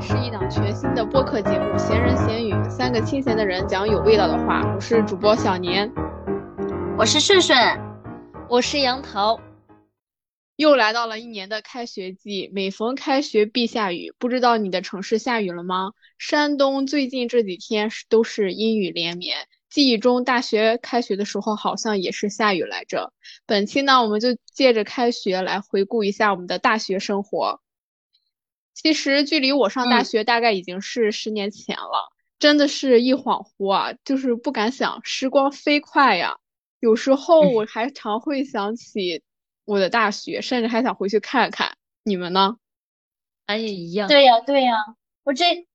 里是一档全新的播客节目《闲人闲语》，三个清闲的人讲有味道的话。我是主播小年，我是顺顺，我是杨桃。又来到了一年的开学季，每逢开学必下雨，不知道你的城市下雨了吗？山东最近这几天是都是阴雨连绵，记忆中大学开学的时候好像也是下雨来着。本期呢，我们就借着开学来回顾一下我们的大学生活。其实距离我上大学大概已经是十年前了，真的是一恍惚啊，就是不敢想，时光飞快呀。有时候我还常会想起我的大学，甚至还想回去看看。你们呢？俺也一样。对呀，对呀，我这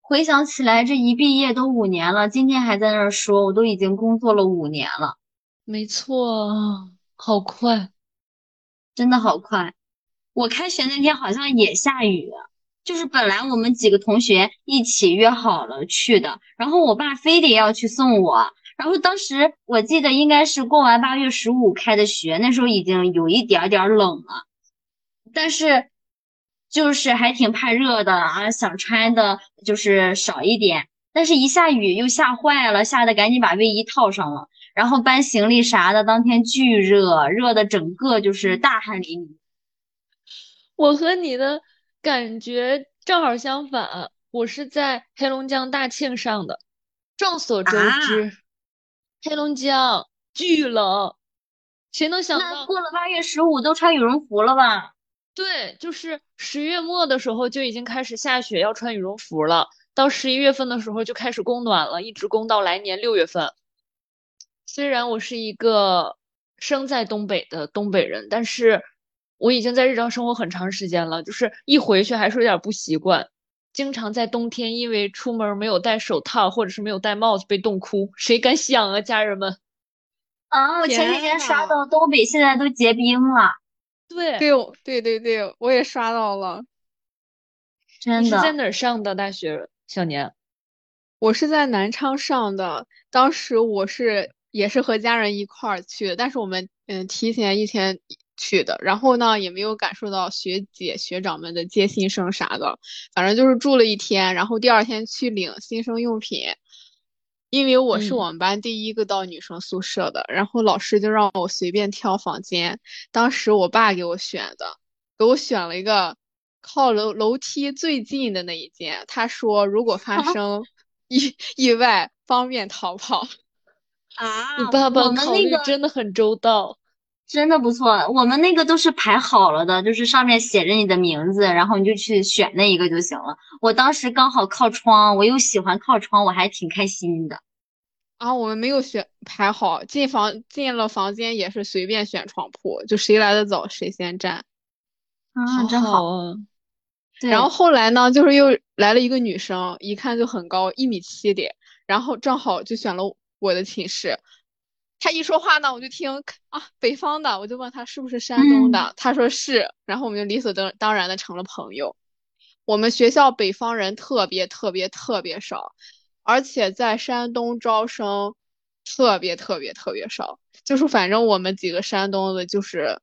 回想起来，这一毕业都五年了，今天还在那儿说，我都已经工作了五年了。没错，好快，真的好快。我开学那天好像也下雨。就是本来我们几个同学一起约好了去的，然后我爸非得要去送我，然后当时我记得应该是过完八月十五开的学，那时候已经有一点点冷了，但是就是还挺怕热的啊，想穿的就是少一点，但是一下雨又吓坏了，吓得赶紧把卫衣套上了，然后搬行李啥的，当天巨热，热的整个就是大汗淋漓。我和你的。感觉正好相反，我是在黑龙江大庆上的。众所周知，黑龙江巨冷，谁能想到过了八月十五都穿羽绒服了吧？对，就是十月末的时候就已经开始下雪，要穿羽绒服了。到十一月份的时候就开始供暖了，一直供到来年六月份。虽然我是一个生在东北的东北人，但是。我已经在日常生活很长时间了，就是一回去还是有点不习惯，经常在冬天因为出门没有戴手套或者是没有戴帽子被冻哭，谁敢想啊，家人们！啊，我前几天刷到东北现在都结冰了，对，对，对对对，我也刷到了，真的。你是在哪儿上的大学？小年，我是在南昌上的，当时我是也是和家人一块儿去，但是我们嗯提前一天。去的，然后呢，也没有感受到学姐学长们的接新生啥的，反正就是住了一天，然后第二天去领新生用品，因为我是我们班第一个到女生宿舍的，然后老师就让我随便挑房间，当时我爸给我选的，给我选了一个靠楼楼梯最近的那一间，他说如果发 生意意外方便逃跑。啊，你爸爸考虑真的很周到。真的不错，我们那个都是排好了的，就是上面写着你的名字，然后你就去选那一个就行了。我当时刚好靠窗，我又喜欢靠窗，我还挺开心的。啊，我们没有选排好，进房进了房间也是随便选床铺，就谁来的早谁先占。啊，真好。然后后来呢，就是又来了一个女生，一看就很高，一米七的，然后正好就选了我的寝室。他一说话呢，我就听啊，北方的，我就问他是不是山东的，他说是，然后我们就理所当当然的成了朋友。我们学校北方人特别特别特别少，而且在山东招生特别特别特别少，就是反正我们几个山东的，就是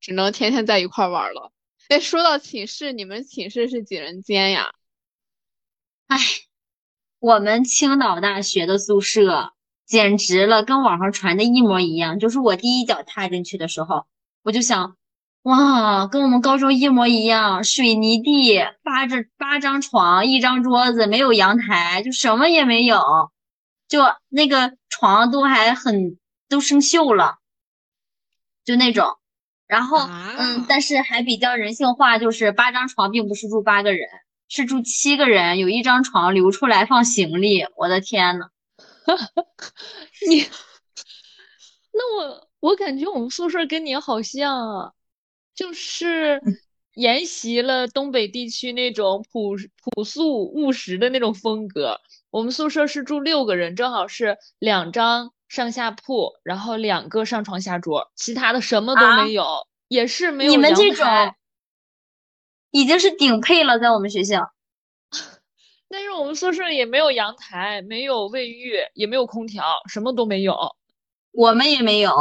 只能天天在一块玩了。哎，说到寝室，你们寝室是几人间呀？哎，我们青岛大学的宿舍。简直了，跟网上传的一模一样。就是我第一脚踏进去的时候，我就想，哇，跟我们高中一模一样，水泥地，八张八张床，一张桌子，没有阳台，就什么也没有，就那个床都还很都生锈了，就那种。然后，嗯，但是还比较人性化，就是八张床并不是住八个人，是住七个人，有一张床留出来放行李。我的天呐！你，那我我感觉我们宿舍跟你好像啊，就是沿袭了东北地区那种朴朴素务实的那种风格。我们宿舍是住六个人，正好是两张上下铺，然后两个上床下桌，其他的什么都没有，也是没有你们这种已经是顶配了，在我们学校。但是我们宿舍也没有阳台，没有卫浴，也没有空调，什么都没有。我们也没有，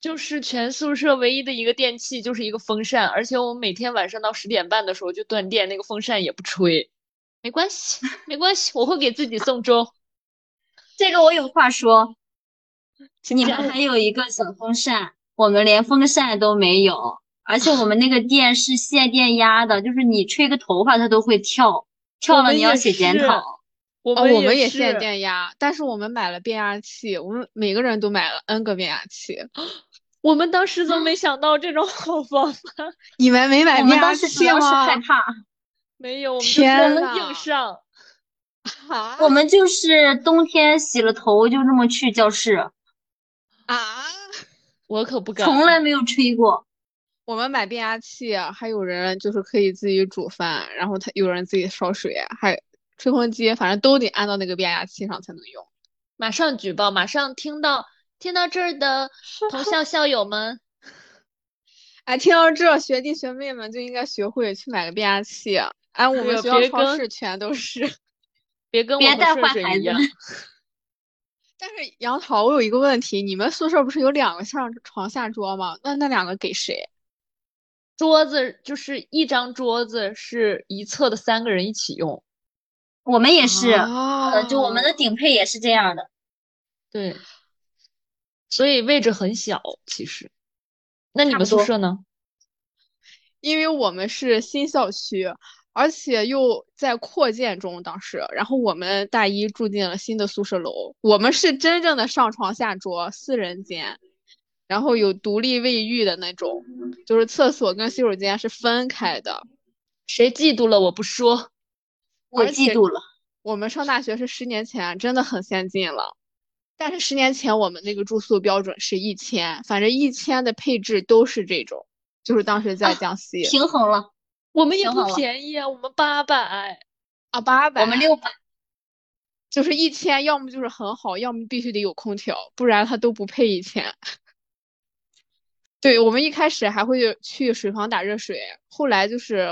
就是全宿舍唯一的一个电器就是一个风扇，而且我们每天晚上到十点半的时候就断电，那个风扇也不吹。没关系，没关系，我会给自己送粥。这个我有话说，你们讲还有一个小风扇，我们连风扇都没有，而且我们那个电是线电压的，就是你吹个头发它都会跳，跳了你要写检讨。哦，我们我们也是限电压，但是我们买了变压器，我们每个人都买了 N 个变压器。我们当时怎么没想到这种好方法？你们没买变压器当时主要是害吗？怕，没有，我们就天是呐硬上。啊我们就是冬天洗了头就那么去教室，啊！我可不敢。从来没有吹过。我们买变压器，还有人就是可以自己煮饭，然后他有人自己烧水，还吹风机，反正都得安到那个变压器上才能用。马上举报，马上听到听到这儿的同校 校友们，哎，听到这，学弟学妹们就应该学会去买个变压器。哎，我们学校超市全都是。别跟我和别带顺顺一样坏孩子。但是杨桃，我有一个问题，你们宿舍不是有两个上床下桌吗？那那两个给谁？桌子就是一张桌子是一侧的三个人一起用。我们也是，啊呃，就我们的顶配也是这样的。对，所以位置很小，其实。那你们宿舍呢？因为我们是新校区，而且又在扩建中，当时，然后我们大一住进了新的宿舍楼，我们是真正的上床下桌四人间，然后有独立卫浴的那种，就是厕所跟洗手间是分开的。谁嫉妒了我不说。我嫉妒了。我们上大学是十年前，真的很先进了。但是十年前我们那个住宿标准是一千，反正一千的配置都是这种，就是当时在啊江西平衡了，我们也不便宜啊，我们八百。啊八百，我们六百。就是一千，要么就是很好，要么必须得有空调，不然它都不配一千。对，我们一开始还会去水房打热水，后来就是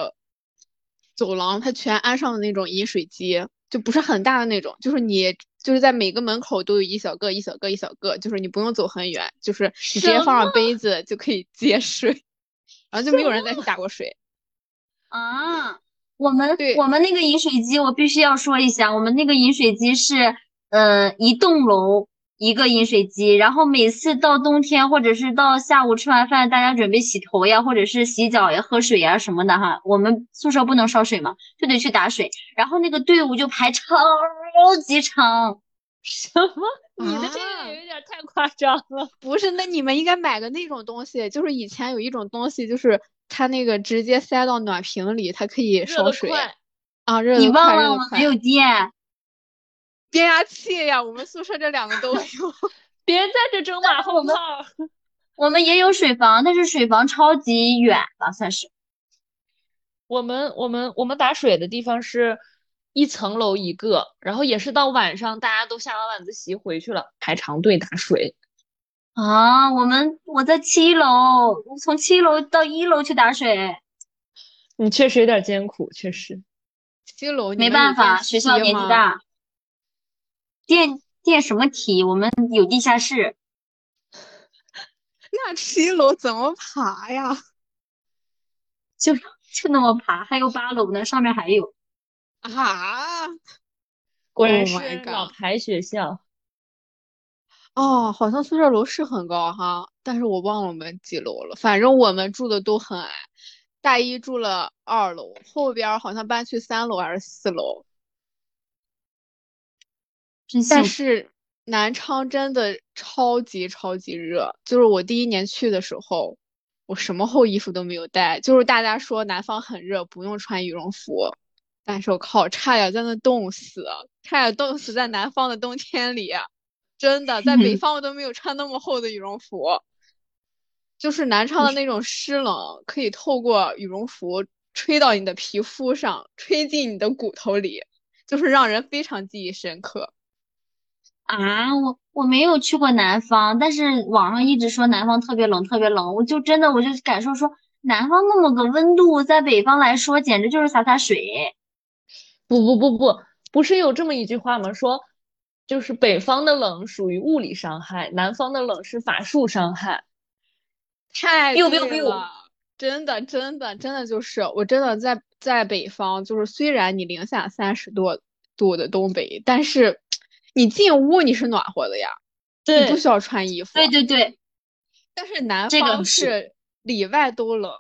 走廊它全安上了那种饮水机，就不是很大的那种，就是你就是在每个门口都有一小个、一小个、一小个，就是你不用走很远，就是你直接放上杯子就可以 接水，然后就没有人再去打过水。啊，我们对我们那个饮水机，我必须要说一下，我们那个饮水机是，呃，一栋楼一个饮水机，然后每次到冬天或者是到下午吃完饭，大家准备洗头呀，或者是洗脚呀、喝水呀什么的哈，我们宿舍不能烧水嘛，就得去打水，然后那个队伍就排超级长，什么？你的这啊个也有点太夸张了。不是，那你们应该买个那种东西，就是以前有一种东西，就是它那个直接塞到暖瓶里，它可以烧水，啊，热你得快，忘了我们没有电，变压器呀，我们宿舍这两个都有。别在这争马后炮。我们也有水房，但是水房超级远了，算是。我们我们我们打水的地方是一层楼一个，然后也是到晚上大家都下完晚自习回去了，排长队打水。啊，我们我在七楼，我从七楼到一楼去打水，你确实有点艰苦，确实。七楼没办法，学校，年纪大，电电什么体？我们有地下室，那七楼怎么爬呀？就就那么爬，还有八楼呢，上面还有。啊？果然 Oh 是老牌学校。哦，好像宿舍楼是很高哈，但是我忘了我们几楼了。反正我们住的都很矮，大一住了二楼，后边好像搬去三楼还是四楼。但。是南昌真的超级超级热，就是我第一年去的时候，我什么厚衣服都没有带，就是大家说南方很热，不用穿羽绒服，但是我靠，差点在那冻死，差点冻死在南方的冬天里，真的，在北 方我都没有穿那么厚的羽绒服，就是南昌的那种湿冷，可以透过羽绒服吹到你的皮肤上，吹进你的骨头里，就是让人非常记忆深刻。啊，我我没有去过南方，但是网上一直说南方特别冷，特别冷，我就真的我就感受说，南方那么个温度，在北方来说简直就是洒洒水。不不不不，不是有这么一句话吗？说就是北方的冷属于物理伤害，南方的冷是法术伤害。太 biu biu 对 biu 了，真的真的真的就是，我真的在在北方，就是虽然你零下三十多度的东北，但是你进屋你是暖和的呀，你不需要穿衣服。对对对。但是南方是里外都冷，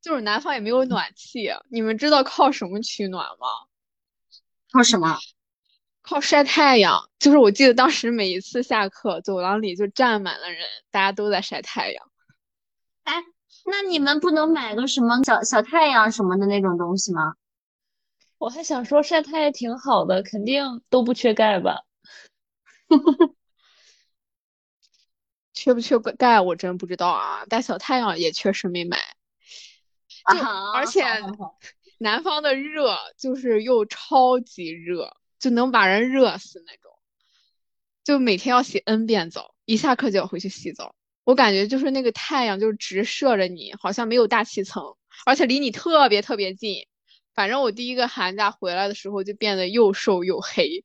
就是南方也没有暖气。你们知道靠什么取暖吗？靠什么？靠晒太阳。就是我记得当时每一次下课，走廊里就站满了人，大家都在晒太阳。哎，那你们不能买个什么小小太阳什么的那种东西吗？我还想说晒太阳挺好的，肯定都不缺钙吧。缺不缺钙我真不知道啊，但小太阳也确实没买。就而且南方的热就是又超级热，就能把人热死那种。就每天要洗 N 遍澡，一下课就要回去洗澡。我感觉就是那个太阳就是直射着你，好像没有大气层，而且离你特别特别近。反正我第一个寒假回来的时候就变得又瘦又黑。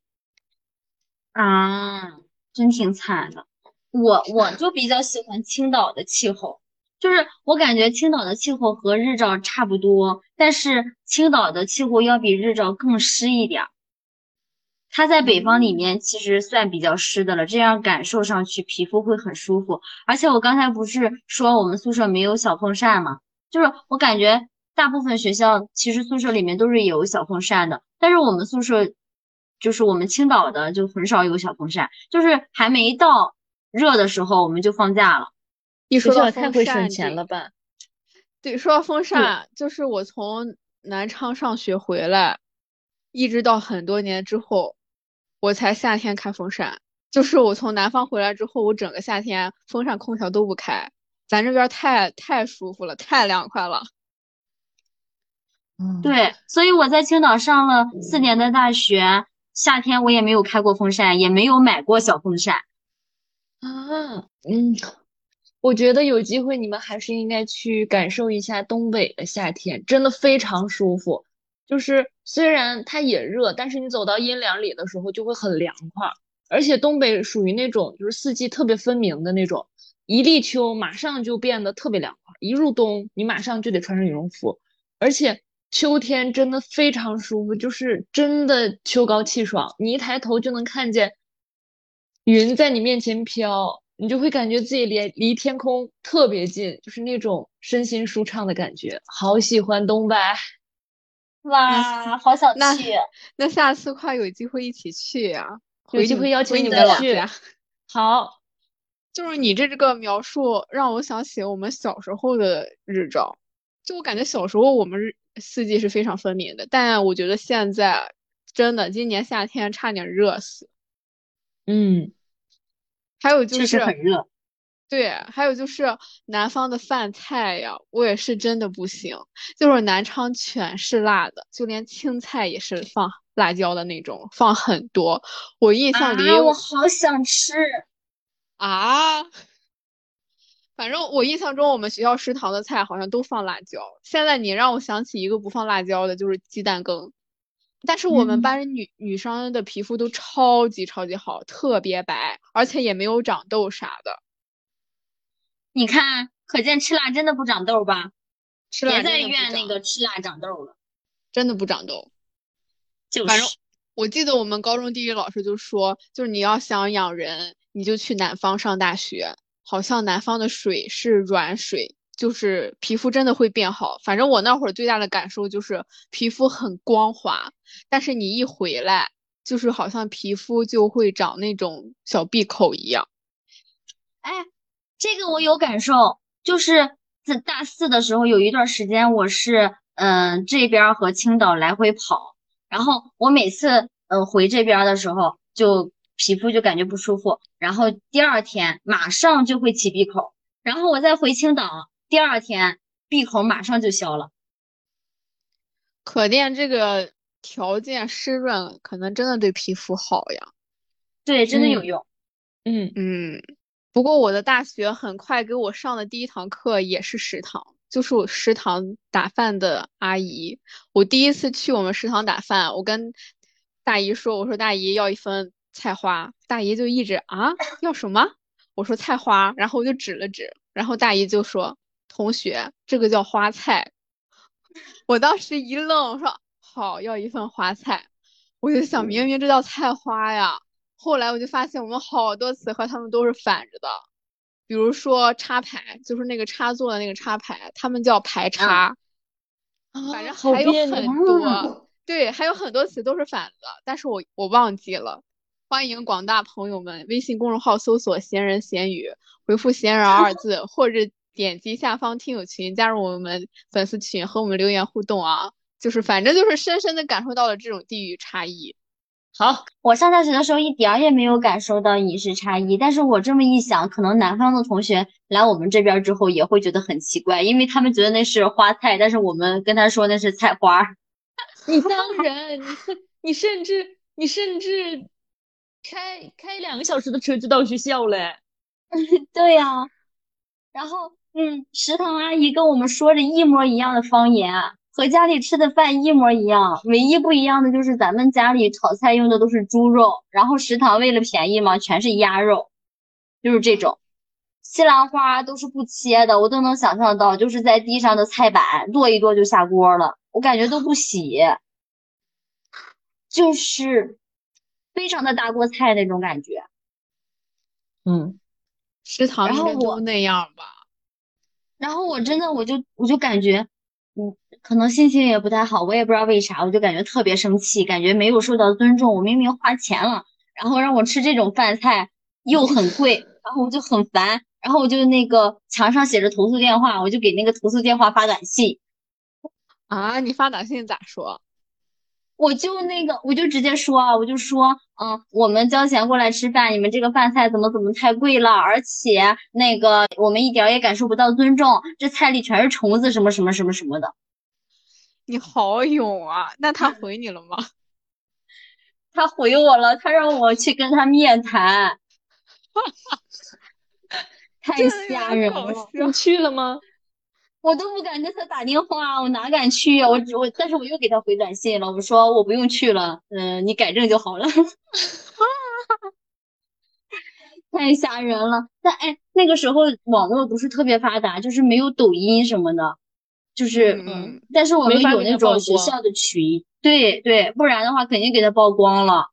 啊，真挺惨的。我我就比较喜欢青岛的气候，就是我感觉青岛的气候和日照差不多，但是青岛的气候要比日照更湿一点。它在北方里面其实算比较湿的了，这样感受上去皮肤会很舒服。而且我刚才不是说我们宿舍没有小风扇吗？就是我感觉大部分学校其实宿舍里面都是有小风扇的，但是我们宿舍就是我们青岛的就很少有小风扇，就是还没到。热的时候我们就放假了，一说到太会省钱了吧？对，说到风扇，就是我从南昌上学回来，一直到很多年之后，我才夏天开风扇。就是我从南方回来之后，我整个夏天风扇空调都不开，咱这边太太舒服了，太凉快了。嗯，对，所以我在青岛上了四年的大学，夏天我也没有开过风扇，也没有买过小风扇。啊，嗯，我觉得有机会你们还是应该去感受一下东北的夏天，真的非常舒服。就是虽然它也热，但是你走到阴凉里的时候就会很凉快。而且东北属于那种就是四季特别分明的那种，一立秋马上就变得特别凉快，一入冬你马上就得穿上羽绒服。而且秋天真的非常舒服，就是真的秋高气爽，你一抬头就能看见。云在你面前飘，你就会感觉自己离离天空特别近，就是那种身心舒畅的感觉。好喜欢东北 哇，好想去！那下次快有机会一起去呀！有机会邀请你们去。好，就是你这个描述让我想起我们小时候的日照。就我感觉小时候我们四季是非常分明的，但我觉得现在真的今年夏天差点热死。嗯。还有就是很热，对，还有就是南方的饭菜呀，我也是真的不行，就是南昌全是辣的，就连青菜也是放辣椒的那种，放很多。我印象里，我好想吃啊！反正我印象中，我们学校食堂的菜好像都放辣椒。现在你让我想起一个不放辣椒的，就是鸡蛋羹。但是我们班女女生的皮肤都超级超级好，特别白，而且也没有长痘啥的。你看，可见吃辣真的不长痘吧？吃别再怨那个吃辣长痘了，真的不长痘。就是，反正我记得我们高中地理老师就说，就是你要想养人，你就去南方上大学，好像南方的水是软水。就是皮肤真的会变好，反正我那会儿最大的感受就是皮肤很光滑，但是你一回来，就是好像皮肤就会长那种小闭口一样。哎，这个我有感受，就是在大四的时候有一段时间，我是嗯这边和青岛来回跑，然后我每次嗯回这边的时候，就皮肤就感觉不舒服，然后第二天马上就会起闭口，然后我再回青岛。第二天闭口马上就消了，可见这个条件湿润可能真的对皮肤好呀。对，真的有用。嗯嗯。不过我的大学很快给我上的第一堂课也是食堂，就是我食堂打饭的阿姨。我第一次去我们食堂打饭，我跟大姨说：“我说大姨要一份菜花。”大姨就一直啊要什么？我说菜花，然后我就指了指，然后大姨就说。同学，这个叫花菜，我当时一愣，我说好要一份花菜，我就想明明这叫菜花呀。后来我就发现我们好多词和他们都是反着的，比如说插排，就是那个插座的那个插排，他们叫排插。反正还有很多，对，还有很多词都是反的，但是我我忘记了。欢迎广大朋友们微信公众号搜索“闲人闲语”，回复“闲人”二字，或者点击下方听友群加入我们粉丝群，和我们留言互动啊。就是反正就是深深的感受到了这种地域差异。好，我上大学的时候一点儿也没有感受到饮食差异，但是我这么一想，可能南方的同学来我们这边之后也会觉得很奇怪，因为他们觉得那是花菜，但是我们跟他说那是菜花。你当然，你你甚至你甚至。开开两个小时的车就到学校了，对呀，然后嗯，食堂阿姨跟我们说着一模一样的方言，和家里吃的饭一模一样，唯一不一样的就是咱们家里炒菜用的都是猪肉，然后食堂为了便宜嘛，全是鸭肉，就是这种，西兰花都是不切的，我都能想象到，就是在地上的菜板剁一剁就下锅了，我感觉都不洗，就是。非常的大锅菜那种感觉，嗯，食堂应该都那样吧。然后我真的我就我就感觉，嗯，可能心情也不太好，我也不知道为啥，我就感觉特别生气，感觉没有受到尊重。我明明花钱了，然后让我吃这种饭菜又很贵，然后我就很烦，然后我就那个墙上写着投诉电话，我就给那个投诉电话发短信。啊，你发短信咋说？我就那个，我就直接说，我就说，嗯，我们交钱过来吃饭，你们这个饭菜怎么怎么太贵了，而且那个我们一点也感受不到尊重，这菜里全是虫子，什么什么什么什么的。你好勇啊！那他回你了吗？他回我了，他让我去跟他面谈。太吓人了！你去了吗？我都不敢跟他打电话，我哪敢去呀？我我，但是我又给他回短信了，我说我不用去了，嗯，你改正就好了。太吓人了！但哎，那个时候网络不是特别发达，就是没有抖音什么的，就是嗯，但是我们有那种学校的群，对对，不然的话肯定给他曝光了。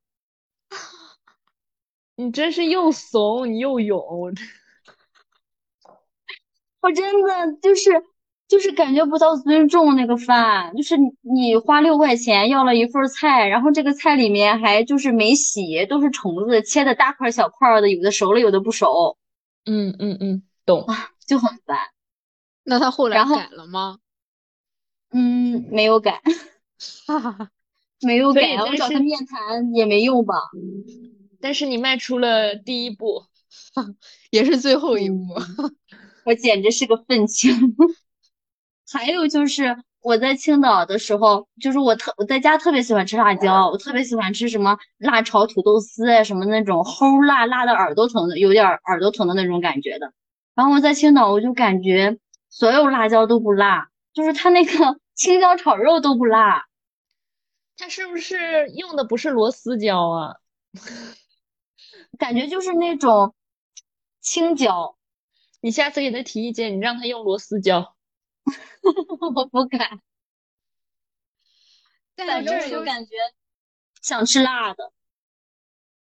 你真是又怂你又勇，我真的就是。就是感觉不到尊重，那个饭就是你花六块钱要了一份菜，然后这个菜里面还就是没洗，都是虫子，切的大块小块的，有的熟了，有的不熟。嗯嗯嗯，懂啊，就很烦。那他后来改了吗？嗯，没有改，哈哈哈，没有改。我找他面谈也没用吧？但是你迈出了第一步，也是最后一步。我简直是个愤青。还有就是我在青岛的时候，就是我特我在家特别喜欢吃辣椒，我特别喜欢吃什么辣炒土豆丝啊，什么那种齁辣辣的耳朵疼的，有点耳朵疼的那种感觉的。然后我在青岛，我就感觉所有辣椒都不辣，就是它那个 青椒炒肉都不辣。它是不是用的不是螺丝椒啊？感觉就是那种青椒。你下次给他提意见，你让他用螺丝椒。我不敢，反正就感觉想吃辣的。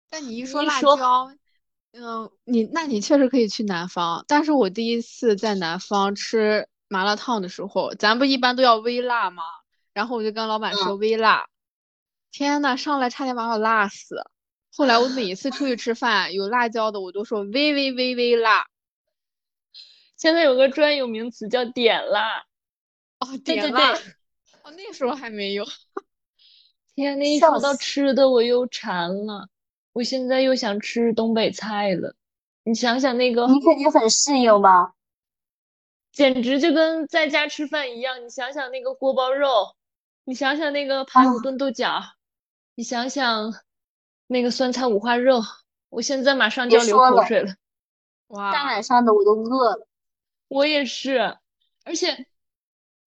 但你一说辣椒，嗯，你那你确实可以去南方。但是我第一次在南方吃麻辣烫的时候，咱不一般都要微辣吗？然后我就跟老板说微辣，天呐，上来差点把我辣死。后来我每一次出去吃饭有辣椒的，我都说微微微微辣。现在有个专有名词叫点辣。哦，点辣，哦，那时候还没有。天，那一说到吃的，我又馋了。我现在又想吃东北菜了。你想想那个，你肯定很适应吧？简直就跟在家吃饭一样。你想想那个锅包肉，你想想那个排骨炖豆角，你想想那个酸菜五花肉，我现在马上就要流口水了。哇，大晚上的我都饿了。我也是，而且。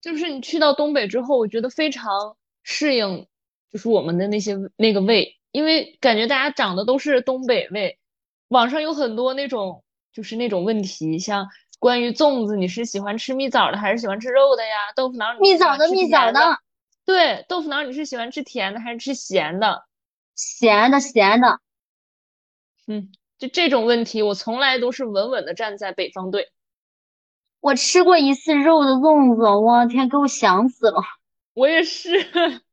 就是你去到东北之后，我觉得非常适应，就是我们的那些那个味，因为感觉大家长的都是东北味。网上有很多那种就是那种问题，像关于粽子，你是喜欢吃蜜枣的还是喜欢吃肉的呀？豆腐脑你是蜜枣的，蜜枣甜的。的，对，豆腐脑你是喜欢吃甜的还是吃咸的？咸的咸的。嗯，就这种问题，我从来都是稳稳的站在北方队。我吃过一次肉的粽子，我天，给我想死了。我也是，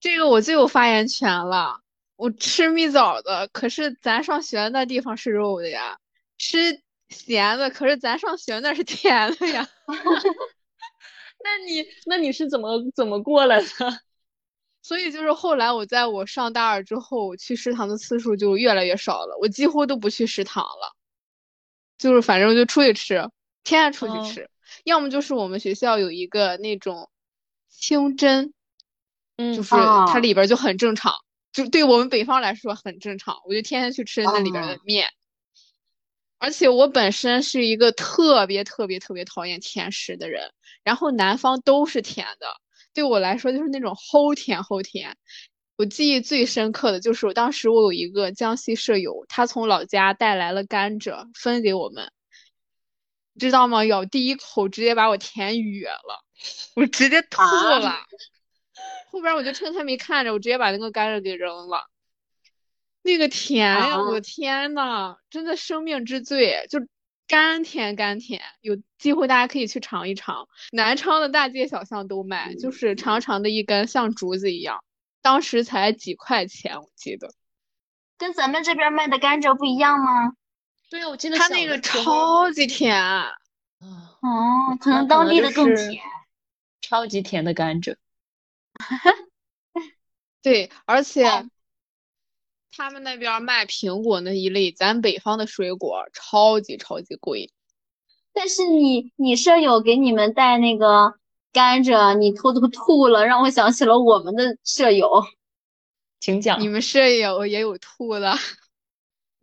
这个我最有发言权了。我吃蜜枣的，可是咱上学那地方是肉的呀；吃咸的，可是咱上学那是甜的呀。那你那你是怎么怎么过来的？所以就是后来我在我上大二之后，去食堂的次数就越来越少了，我几乎都不去食堂了，就是反正就出去吃，天天出去哦吃，要么就是我们学校有一个那种清真，嗯就是哦它里边就很正常，就对我们北方来说很正常，我就天天去吃那里边儿的哦面。而且我本身是一个特别特别特别讨厌甜食的人，然后南方都是甜的，对我来说就是那种齁甜齁甜。我记忆最深刻的就是我当时我有一个江西舍友，他从老家带来了甘蔗分给我们，知道吗？咬第一口直接把我甜哕了，我直接吐啊了。后边我就趁他没看着，我直接把那个甘蔗给扔了。那个甜呀，啊我的天呐，真的生命之最，就甘甜甘甜。有机会大家可以去尝一尝，南昌的大街小巷都卖，就是长长的一根，像竹子一样，当时才几块钱，我记得。跟咱们这边卖的甘蔗不一样吗？对啊，我记得小它那个超级甜，啊，哦，可能当地的更甜。超级甜的甘蔗。对，而且哦他们那边卖苹果那一类，咱北方的水果超级超级贵。但是你你舍友给你们带那个甘蔗，你偷偷吐了，让我想起了我们的舍友。请讲你。们舍友也有吐的？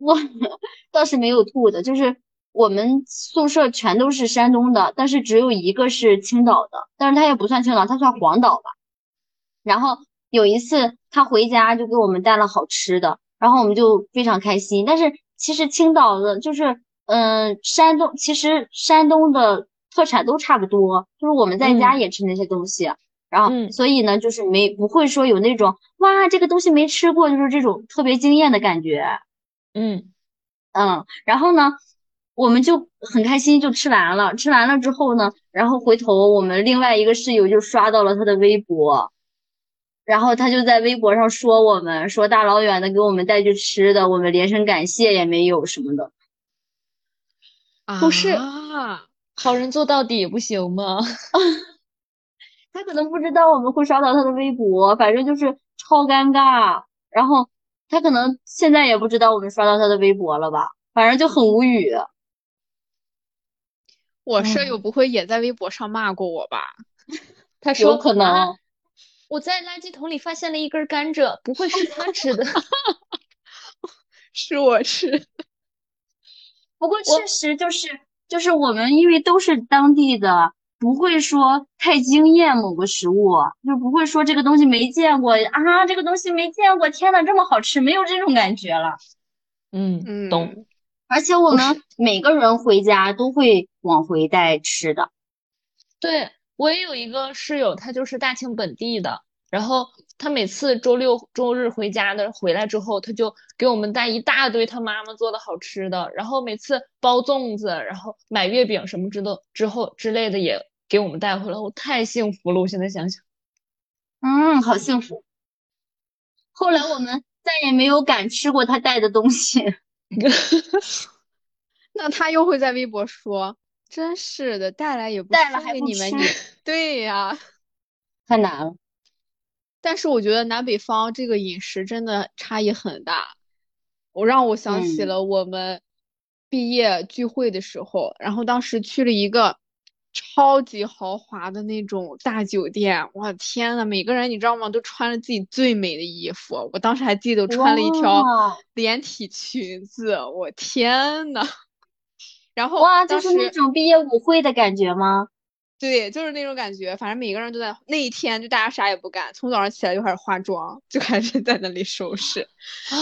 我 倒是没有吐的，就是我们宿舍全都是山东的，但是只有一个是青岛的，但是他也不算青岛，他算黄岛吧。然后有一次他回家就给我们带了好吃的，然后我们就非常开心。但是其实青岛的，就是嗯，山东其实山东的特产都差不多，就是我们在家嗯也吃那些东西。然后，嗯所以呢，就是没不会说有那种哇，这个东西没吃过，就是这种特别惊艳的感觉。嗯嗯，然后呢，我们就很开心，就吃完了。吃完了之后呢，然后回头我们另外一个室友就刷到了他的微博，然后他就在微博上说我们，说大老远的给我们带去吃的，我们连声感谢也没有什么的。不是啊，好人做到底不行吗？他可能不知道我们会刷到他的微博，反正就是超尴尬。然后他可能现在也不知道我们刷到他的微博了吧，反正就很无语。我舍友嗯不会也在微博上骂过我吧？有他说可能啊我在垃圾桶里发现了一根甘蔗，不会是他吃的？是我吃。不过确实就是就是我们因为都是当地的，不会说太惊艳某个食物，就不会说这个东西没见过啊，这个东西没见过，天呐，这么好吃，没有这种感觉了。嗯，嗯，懂。而且我们每个人回家都会往回带吃的。对，我也有一个室友，他就是大庆本地的，然后他每次周六周日回家的回来之后，他就给我们带一大堆他妈妈做的好吃的，然后每次包粽子，然后买月饼什么之都之后之类的也给我们带回来，我太幸福了，我现在想想。嗯，好幸福。后来我们再也没有敢吃过他带的东西。那他又会在微博说：“真是的，带来也不分带了还给你们，对呀。”太难了。但是我觉得南北方这个饮食真的差异很大，我让我想起嗯了我们毕业聚会的时候，然后当时去了一个超级豪华的那种大酒店，我天呐，每个人你知道吗，都穿着自己最美的衣服，我当时还记得我穿了一条连体裙子，我天呐，然后哇，就是那种毕业舞会的感觉吗？对，就是那种感觉，反正每个人都在那一天，就大家啥也不干，从早上起来就开始化妆，就开始在那里收拾。啊，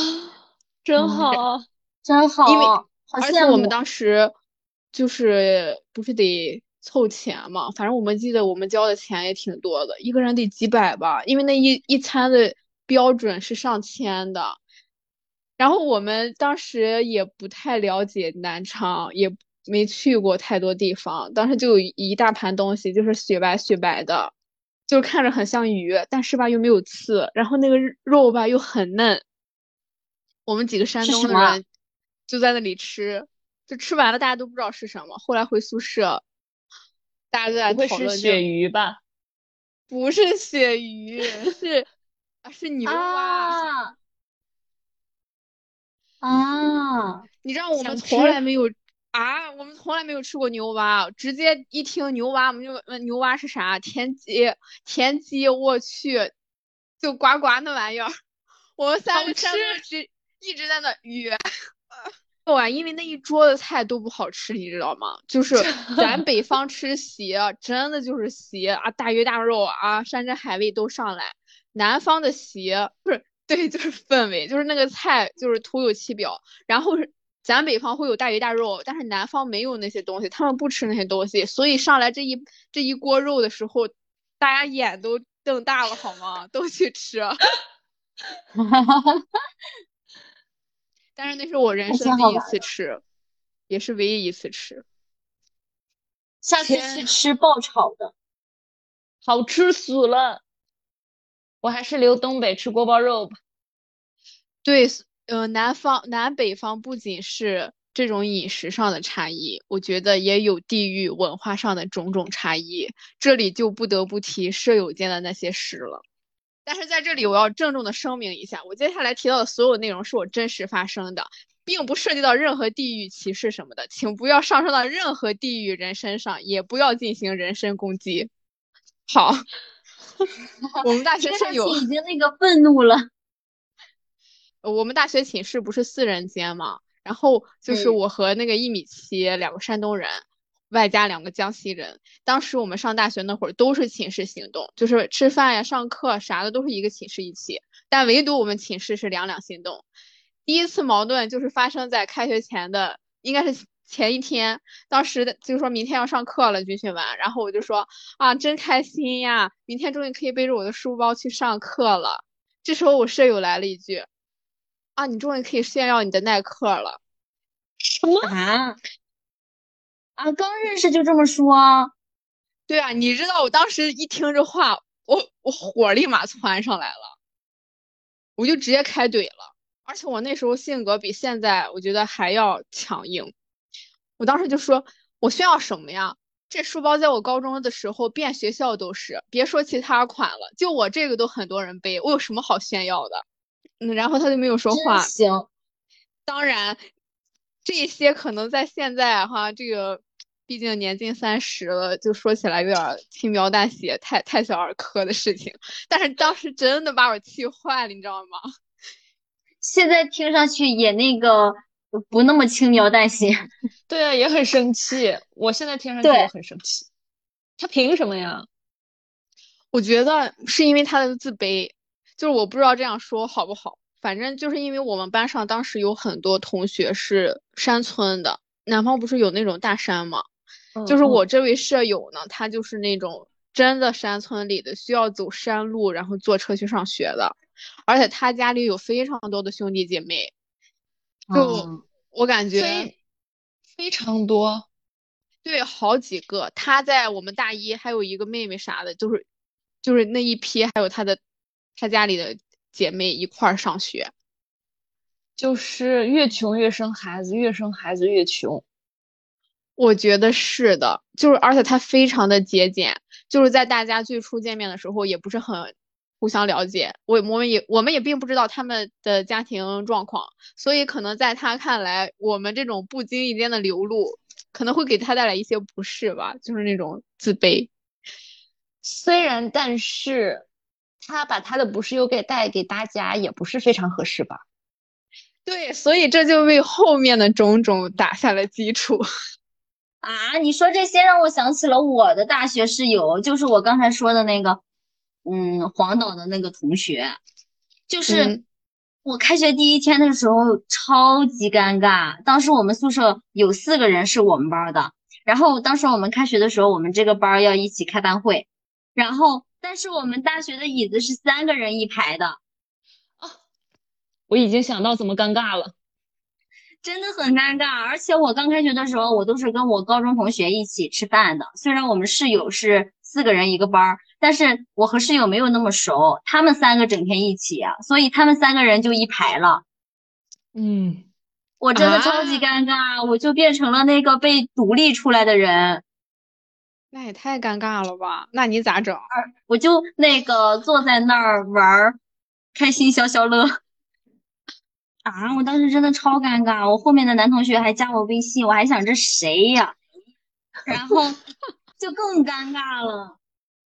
真嗯好。真好，因为好而且我们当时就是不是得凑钱嘛？反正我们记得我们交的钱也挺多的，一个人得几百吧，因为那一一餐的标准是上千的。然后我们当时也不太了解南昌，也没去过太多地方，当时就有一大盘东西，就是雪白雪白的，就是看着很像鱼，但是吧又没有刺，然后那个肉吧又很嫩。我们几个山东的人就在那里吃，就吃完了，大家都不知道是什么。后来回宿舍，大家都在讨论鳕鱼吧？不是鳕鱼，是啊，是牛蛙。啊！你知道我们从来没有啊，我们从来没有吃过牛蛙，直接一听牛蛙，我们就问牛蛙是啥？田鸡，田鸡，我去，就呱呱那玩意儿。我们三个吃，一直在那约。对，因为那一桌子菜都不好吃，你知道吗？就是咱北方吃席，真的就是席啊，大鱼大肉啊，山珍海味都上来。南方的席不是。对，就是氛围，就是那个菜，就是徒有其表。然后是咱北方会有大鱼大肉，但是南方没有那些东西，他们不吃那些东西，所以上来这一这一锅肉的时候，大家眼都瞪大了，好吗？都去吃。但是那是我人生第一次吃，也是唯一一次吃。下次去吃爆炒的，好吃死了。我还是留东北吃锅包肉吧。对，呃，南方南北方不仅是这种饮食上的差异，我觉得也有地域文化上的种种差异。这里就不得不提舍友间的那些事了。但是在这里，我要郑重的声明一下，我接下来提到的所有内容是我真实发生的，并不涉及到任何地域歧视什么的，请不要上升到任何地域人身上，也不要进行人身攻击。好。我们大学舍友已经那个愤怒了。我们大学寝室不是四人间吗？然后就是我和那个一米七两个山东人，外加两个江西人。当时我们上大学那会儿都是寝室行动，就是吃饭呀、上课啥的都是一个寝室一起，但唯独我们寝室是两两行动。第一次矛盾就是发生在开学前的，应该是。前一天，当时的就说明天要上课了，军训完，然后我就说啊，真开心呀，明天终于可以背着我的书包去上课了。这时候我舍友来了一句，啊，你终于可以炫耀你的耐克了。什么啊？啊，刚认识就这么说？对啊，你知道我当时一听这话，我我火立马窜上来了，我就直接开怼了，而且我那时候性格比现在我觉得还要强硬。我当时就说，我炫耀什么呀？这书包在我高中的时候遍学校都是，别说其他款了，就我这个都很多人背，我有什么好炫耀的？嗯，然后他就没有说话。行，当然，这些可能在现在哈，这个毕竟年近三十了，就说起来有点轻描淡写，太太小儿科的事情。但是当时真的把我气坏了，你知道吗？现在听上去也那个。不那么轻描淡写，对啊，也很生气。我现在听上去也很生气。他凭什么呀？我觉得是因为他的自卑，就是我不知道这样说好不好。反正就是因为我们班上当时有很多同学是山村的，南方不是有那种大山吗？就是我这位舍友呢，他就是那种真的山村里的，需要走山路，然后坐车去上学的，而且他家里有非常多的兄弟姐妹。就我感觉非常多，对，好几个。他在我们大一还有一个妹妹啥的，就是就是那一批，还有他的他家里的姐妹一块儿上学，就是越穷越生孩子，越生孩子越穷。我觉得是的，就是而且他非常的节俭，就是在大家最初见面的时候也不是很。互相了解，我我们也我们也并不知道他们的家庭状况，所以可能在他看来，我们这种不经意间的流露，可能会给他带来一些不适吧，就是那种自卑。虽然，但是他把他的不是又给带给大家，也不是非常合适吧？对，所以这就为后面的种种打下了基础。啊，你说这些让我想起了我的大学室友，就是我刚才说的那个。嗯，黄岛的那个同学，就是我开学第一天的时候超级尴尬，当时我们宿舍有四个人是我们班的，然后当时我们开学的时候，我们这个班要一起开班会，然后但是我们大学的椅子是三个人一排的，我已经想到怎么尴尬了。真的很尴尬。而且我刚开学的时候，我都是跟我高中同学一起吃饭的，虽然我们室友是四个人一个班儿，但是我和室友没有那么熟，他们三个整天一起啊，所以他们三个人就一排了。嗯，我真的超级尴尬，我就变成了那个被独立出来的人，那也太尴尬了吧？那你咋整？我就那个坐在那儿玩儿，开心消消乐。啊！我当时真的超尴尬，我后面的男同学还加我微信，我还想这谁呀？然后 就更尴尬了。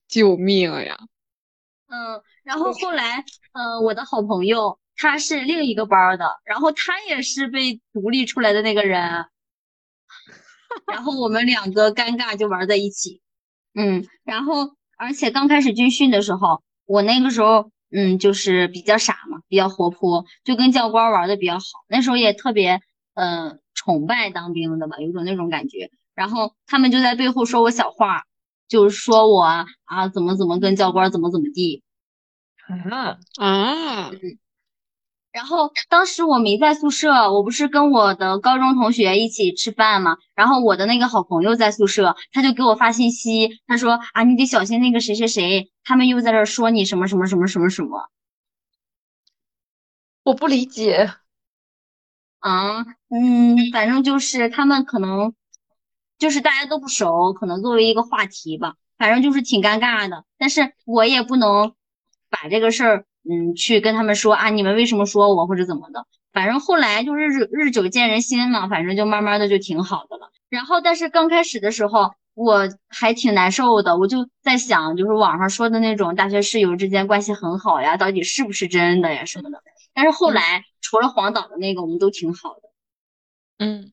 救命呀！嗯，然后后来，呃，我的好朋友他是另一个班的，然后他也是被独立出来的那个人，然后我们两个尴尬就玩在一起。嗯，然后而且刚开始军训的时候，我那个时候。嗯，就是比较傻嘛，比较活泼，就跟教官玩的比较好。那时候也特别，呃，崇拜当兵的吧，有种那种感觉。然后他们就在背后说我小话，就是说我啊，怎么怎么跟教官怎么怎么地。啊啊！然后当时我没在宿舍，我不是跟我的高中同学一起吃饭嘛。然后我的那个好朋友在宿舍，他就给我发信息，他说啊，你得小心那个谁谁谁，他们又在这说你什么什么什么什么什么。我不理解。啊，嗯，反正就是他们可能就是大家都不熟，可能作为一个话题吧，反正就是挺尴尬的。但是我也不能把这个事儿。嗯，去跟他们说啊，你们为什么说我或者怎么的？反正后来就日日久见人心嘛，反正就慢慢的就挺好的了。然后，但是刚开始的时候我还挺难受的，我就在想，就是网上说的那种大学室友之间关系很好呀，到底是不是真的呀什么的？但是后来除了黄岛的那个，我们都挺好的。嗯，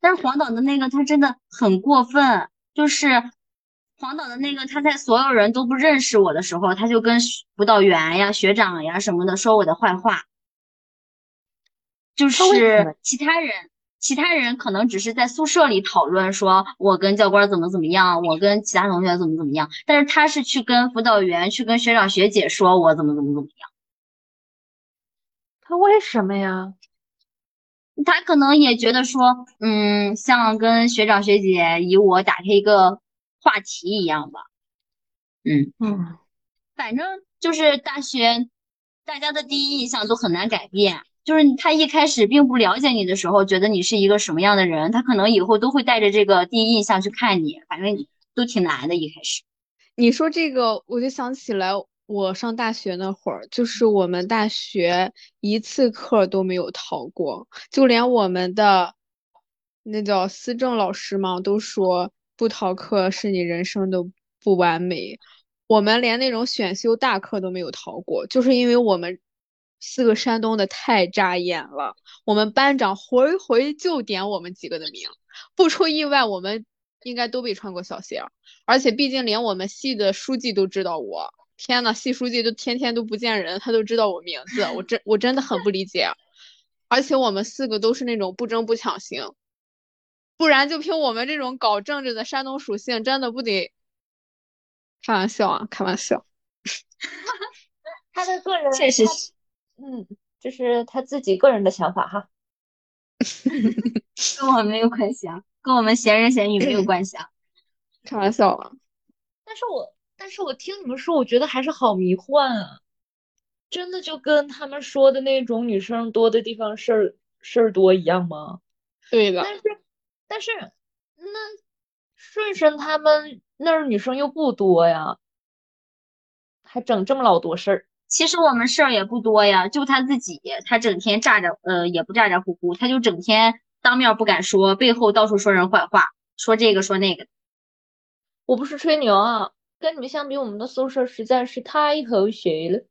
但是黄岛的那个他真的很过分，就是。黄导的那个，他在所有人都不认识我的时候，他就跟辅导员呀、学长呀什么的说我的坏话。就是其他人，其他人可能只是在宿舍里讨论，说我跟教官怎么怎么样，我跟其他同学怎么怎么样。但是他是去跟辅导员、去跟学长学姐说我怎么怎么怎么样。他为什么呀？他可能也觉得说，嗯，像跟学长学姐以我打开一个。话题一样吧，嗯嗯，反正就是大学，大家的第一印象都很难改变。就是他一开始并不了解你的时候，觉得你是一个什么样的人，他可能以后都会带着这个第一印象去看你。反正都挺难的，一开始。你说这个，我就想起来我上大学那会儿，就是我们大学一次课都没有逃过，就连我们的那叫思政老师嘛，都说。不逃课是你人生的不完美。我们连那种选修大课都没有逃过，就是因为我们四个山东的太扎眼了。我们班长回回就点我们几个的名，不出意外，我们应该都被穿过小鞋。而且毕竟连我们系的书记都知道我，天呐，系书记都天天都不见人，他都知道我名字，我真我真的很不理解。而且我们四个都是那种不争不抢型。不然就凭我们这种搞政治的山东属性，真的不得开玩笑啊！开玩笑。他的个人确实是，嗯，这是他自己个人的想法哈，跟我没有关系啊，跟我们闲人闲语没有关系啊，开玩笑啊。但是我但是我听你们说，我觉得还是好迷幻啊，真的就跟他们说的那种女生多的地方事儿事儿多一样吗？对的。但是。但是那顺顺他们那儿女生又不多呀，还整这么老多事儿。其实我们事儿也不多呀，就他自己，他整天咋咋呃也不咋咋呼呼，他就整天当面不敢说，背后到处说人坏话，说这个说那个。我不是吹牛啊，跟你们相比，我们的宿舍实在是太和谐了，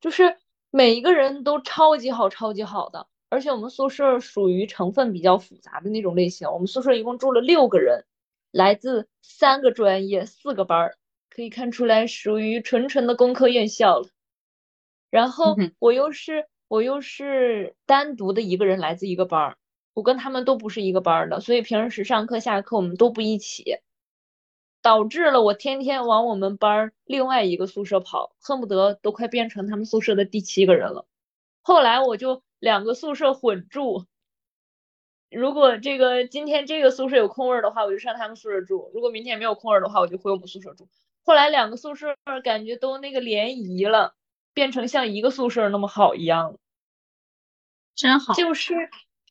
就是每一个人都超级好，超级好的。而且我们宿舍属于成分比较复杂的那种类型。我们宿舍一共住了六个人，来自三个专业、四个班儿，可以看出来属于纯纯的工科院校了。然后我又是我又是单独的一个人来自一个班儿，我跟他们都不是一个班儿的，所以平时上课下课我们都不一起，导致了我天天往我们班儿另外一个宿舍跑，恨不得都快变成他们宿舍的第七个人了。后来我就两个宿舍混住，如果这个今天这个宿舍有空位的话，我就上他们宿舍住；如果明天没有空位的话，我就回我们宿舍住。后来两个宿舍感觉都那个联谊了，变成像一个宿舍那么好一样了。真好。就是，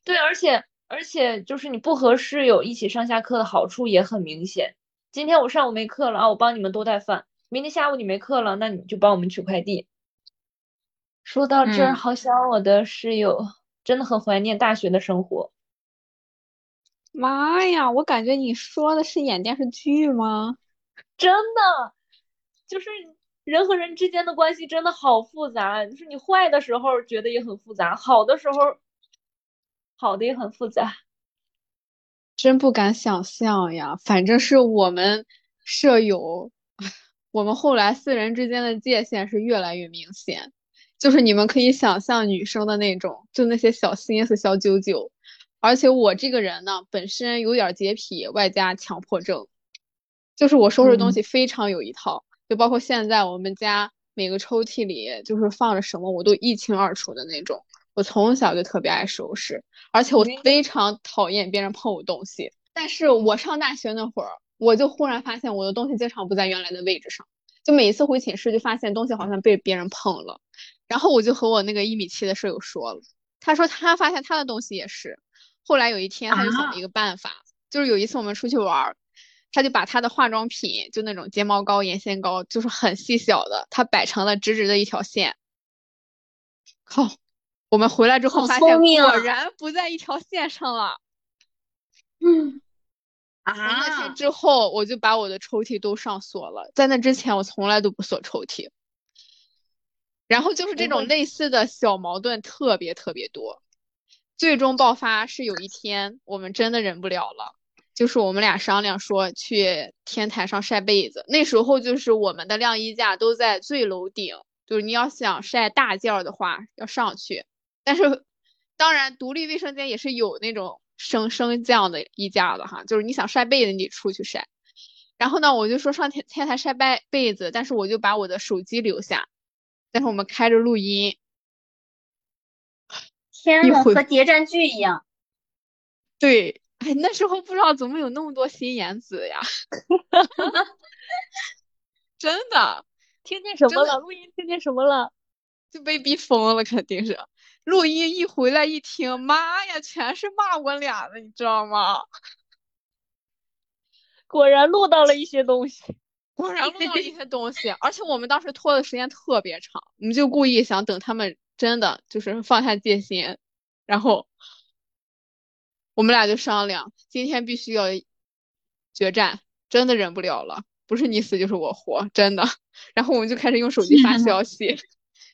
对，而且而且就是你不和室友一起上下课的好处也很明显。今天我上午没课了啊，我帮你们都带饭；明天下午你没课了，那你就帮我们取快递。说到这儿，嗯好想我的室友，真的很怀念大学的生活。妈呀，我感觉你说的是演电视剧吗？真的，就是人和人之间的关系真的好复杂。就是你坏的时候觉得也很复杂，好的时候好的也很复杂。真不敢想象呀！反正是我们舍友，我们后来四人之间的界限是越来越明显，就是你们可以想象女生的那种，就那些小心思、小九九。而且我这个人呢，本身有点洁癖，外加强迫症，就是我收拾东西非常有一套，就包括现在我们家每个抽屉里就是放着什么，我都一清二楚的那种。我从小就特别爱收拾，而且我非常讨厌别人碰我东西。但是我上大学那会儿，我就忽然发现我的东西经常不在原来的位置上，就每一次回寝室就发现东西好像被别人碰了，然后我就和我那个一米七的舍友说了，他说他发现他的东西也是。后来有一天，他就想了一个办法，就是有一次我们出去玩，他就把他的化妆品，就那种睫毛膏、眼线膏，就是很细小的，他摆成了直直的一条线。靠！我们回来之后发现，果然不在一条线上了。嗯从那天啊，之后，我就把我的抽屉都上锁了。在那之前，我从来都不锁抽屉。然后就是这种类似的小矛盾特别特别多，最终爆发是有一天我们真的忍不了了，就是我们俩商量说去天台上晒被子。那时候就是我们的晾衣架都在最楼顶，就是你要想晒大件儿的话要上去，但是当然独立卫生间也是有那种升升降的衣架的哈，就是你想晒被子你得出去晒。然后呢，我就说上天天台晒被被子，但是我就把我的手机留下，但是我们开着录音，天呐，和谍战剧一样。对，哎，那时候不知道怎么有那么多心眼子呀，真的听见什么了？录音听见什么了？就被逼疯了，肯定是。录音一回来一听，妈呀，全是骂我俩的，你知道吗？果然录到了一些东西。果然录到了一些东西，而且我们当时拖的时间特别长，我们就故意想等他们真的就是放下戒心，然后我们俩就商量，今天必须要决战，真的忍不了了，不是你死就是我活，真的。然后我们就开始用手机发 消息，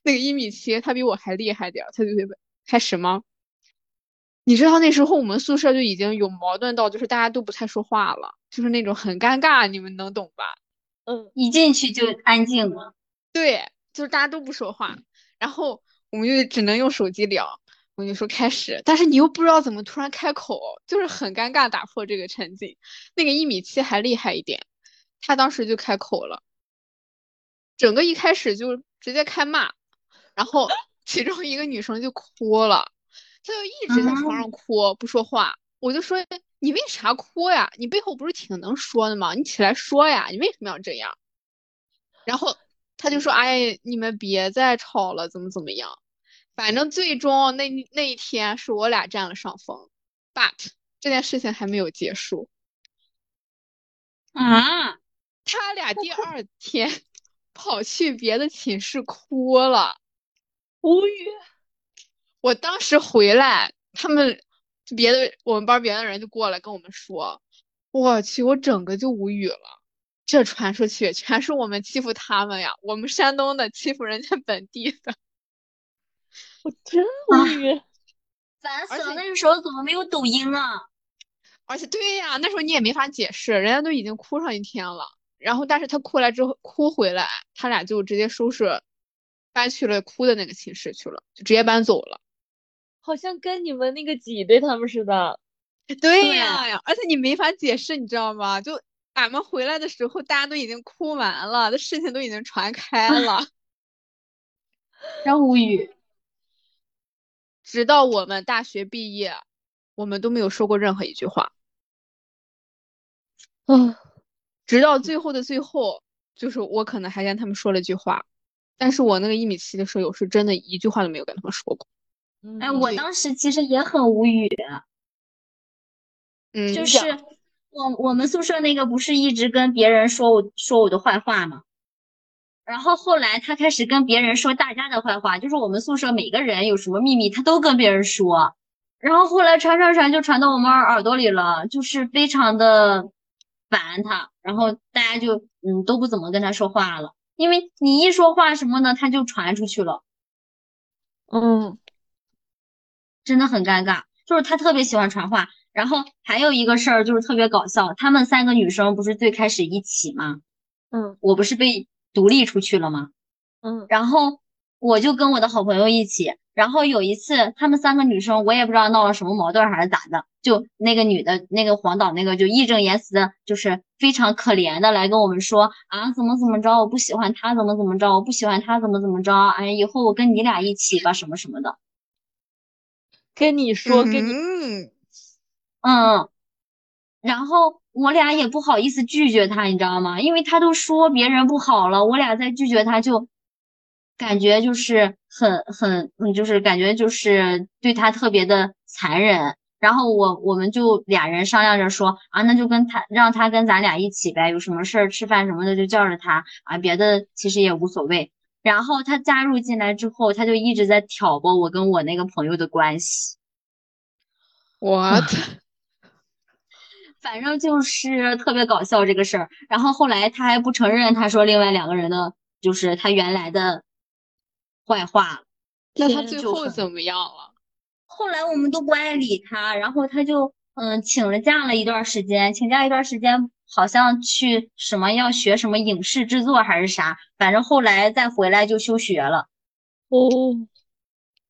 那个一米七他比我还厉害点儿，他就得问开始吗？你知道那时候我们宿舍就已经有矛盾到，就是大家都不太说话了，就是那种很尴尬，你们能懂吧？嗯，一进去就安静了。对，就是大家都不说话，然后我们就只能用手机聊。我就说开始，但是你又不知道怎么突然开口，就是很尴尬，打破这个沉静。那个一米七还厉害一点，他当时就开口了，整个一开始就直接开骂，然后 其中一个女生就哭了，她就一直在床上哭不说话。我就说你为啥哭呀？你背后不是挺能说的吗？你起来说呀，你为什么要这样？然后他就说：“哎，你们别再吵了，怎么怎么样？反正最终那那一天是我俩占了上风，but 这件事情还没有结束。啊，他俩第二天 跑去别的寝室哭了，无语。我当时回来，他们就别的我们班别的人就过来跟我们说，我去，我整个就无语了。这传出去全是我们欺负他们呀，我们山东的欺负人家本地的。我真无语。烦死了！那个时候怎么没有抖音啊？而且对呀，那时候你也没法解释，人家都已经哭上一天了。然后，但是他哭来之后，哭回来，他俩就直接收拾搬去了哭的那个寝室去了，就直接搬走了。好像跟你们那个挤兑他们似的。对呀呀，而且你没法解释，你知道吗？就俺们回来的时候，大家都已经哭完了，这事情都已经传开了，真无语。直到我们大学毕业，我们都没有说过任何一句话。嗯，直到最后的最后，就是我可能还跟他们说了句话，但是我那个一米七的舍友是真的一句话都没有跟他们说过。哎，我当时其实也很无语。嗯，就是我我们宿舍那个不是一直跟别人说我说我的坏话吗？然后后来他开始跟别人说大家的坏话，就是我们宿舍每个人有什么秘密，他都跟别人说。然后后来传传传就传到我们耳朵里了，就是非常的烦他。然后大家就嗯都不怎么跟他说话了，因为你一说话什么呢，他就传出去了。嗯，真的很尴尬，就是他特别喜欢传话。然后还有一个事儿就是特别搞笑，她们三个女生不是最开始一起吗？嗯，我不是被独立出去了吗？嗯，然后我就跟我的好朋友一起，然后有一次她们三个女生，我也不知道闹了什么矛盾还是咋的，就那个女的，那个黄导那个就义正言辞的，就是非常可怜的来跟我们说啊，怎么怎么着，我不喜欢他，怎么怎么着，我不喜欢他，怎么怎么着，哎，以后我跟你俩一起吧，什么什么的，跟你说，跟你。嗯，然后我俩也不好意思拒绝他，你知道吗？因为他都说别人不好了，我俩再拒绝他就感觉就是很很，嗯，就是感觉就是对他特别的残忍。然后我我们就俩人商量着说啊，那就跟他让他跟咱俩一起呗，有什么事儿吃饭什么的就叫着他啊，别的其实也无所谓。然后他加入进来之后，他就一直在挑拨我跟我那个朋友的关系。我。反正就是特别搞笑这个事儿，然后后来他还不承认，他说另外两个人的就是他原来的坏话。那他最后怎么样了？后来我们都不爱理他，然后他就嗯请了假了一段时间，请假一段时间，好像去什么要学什么影视制作还是啥，反正后来再回来就休学了。哦，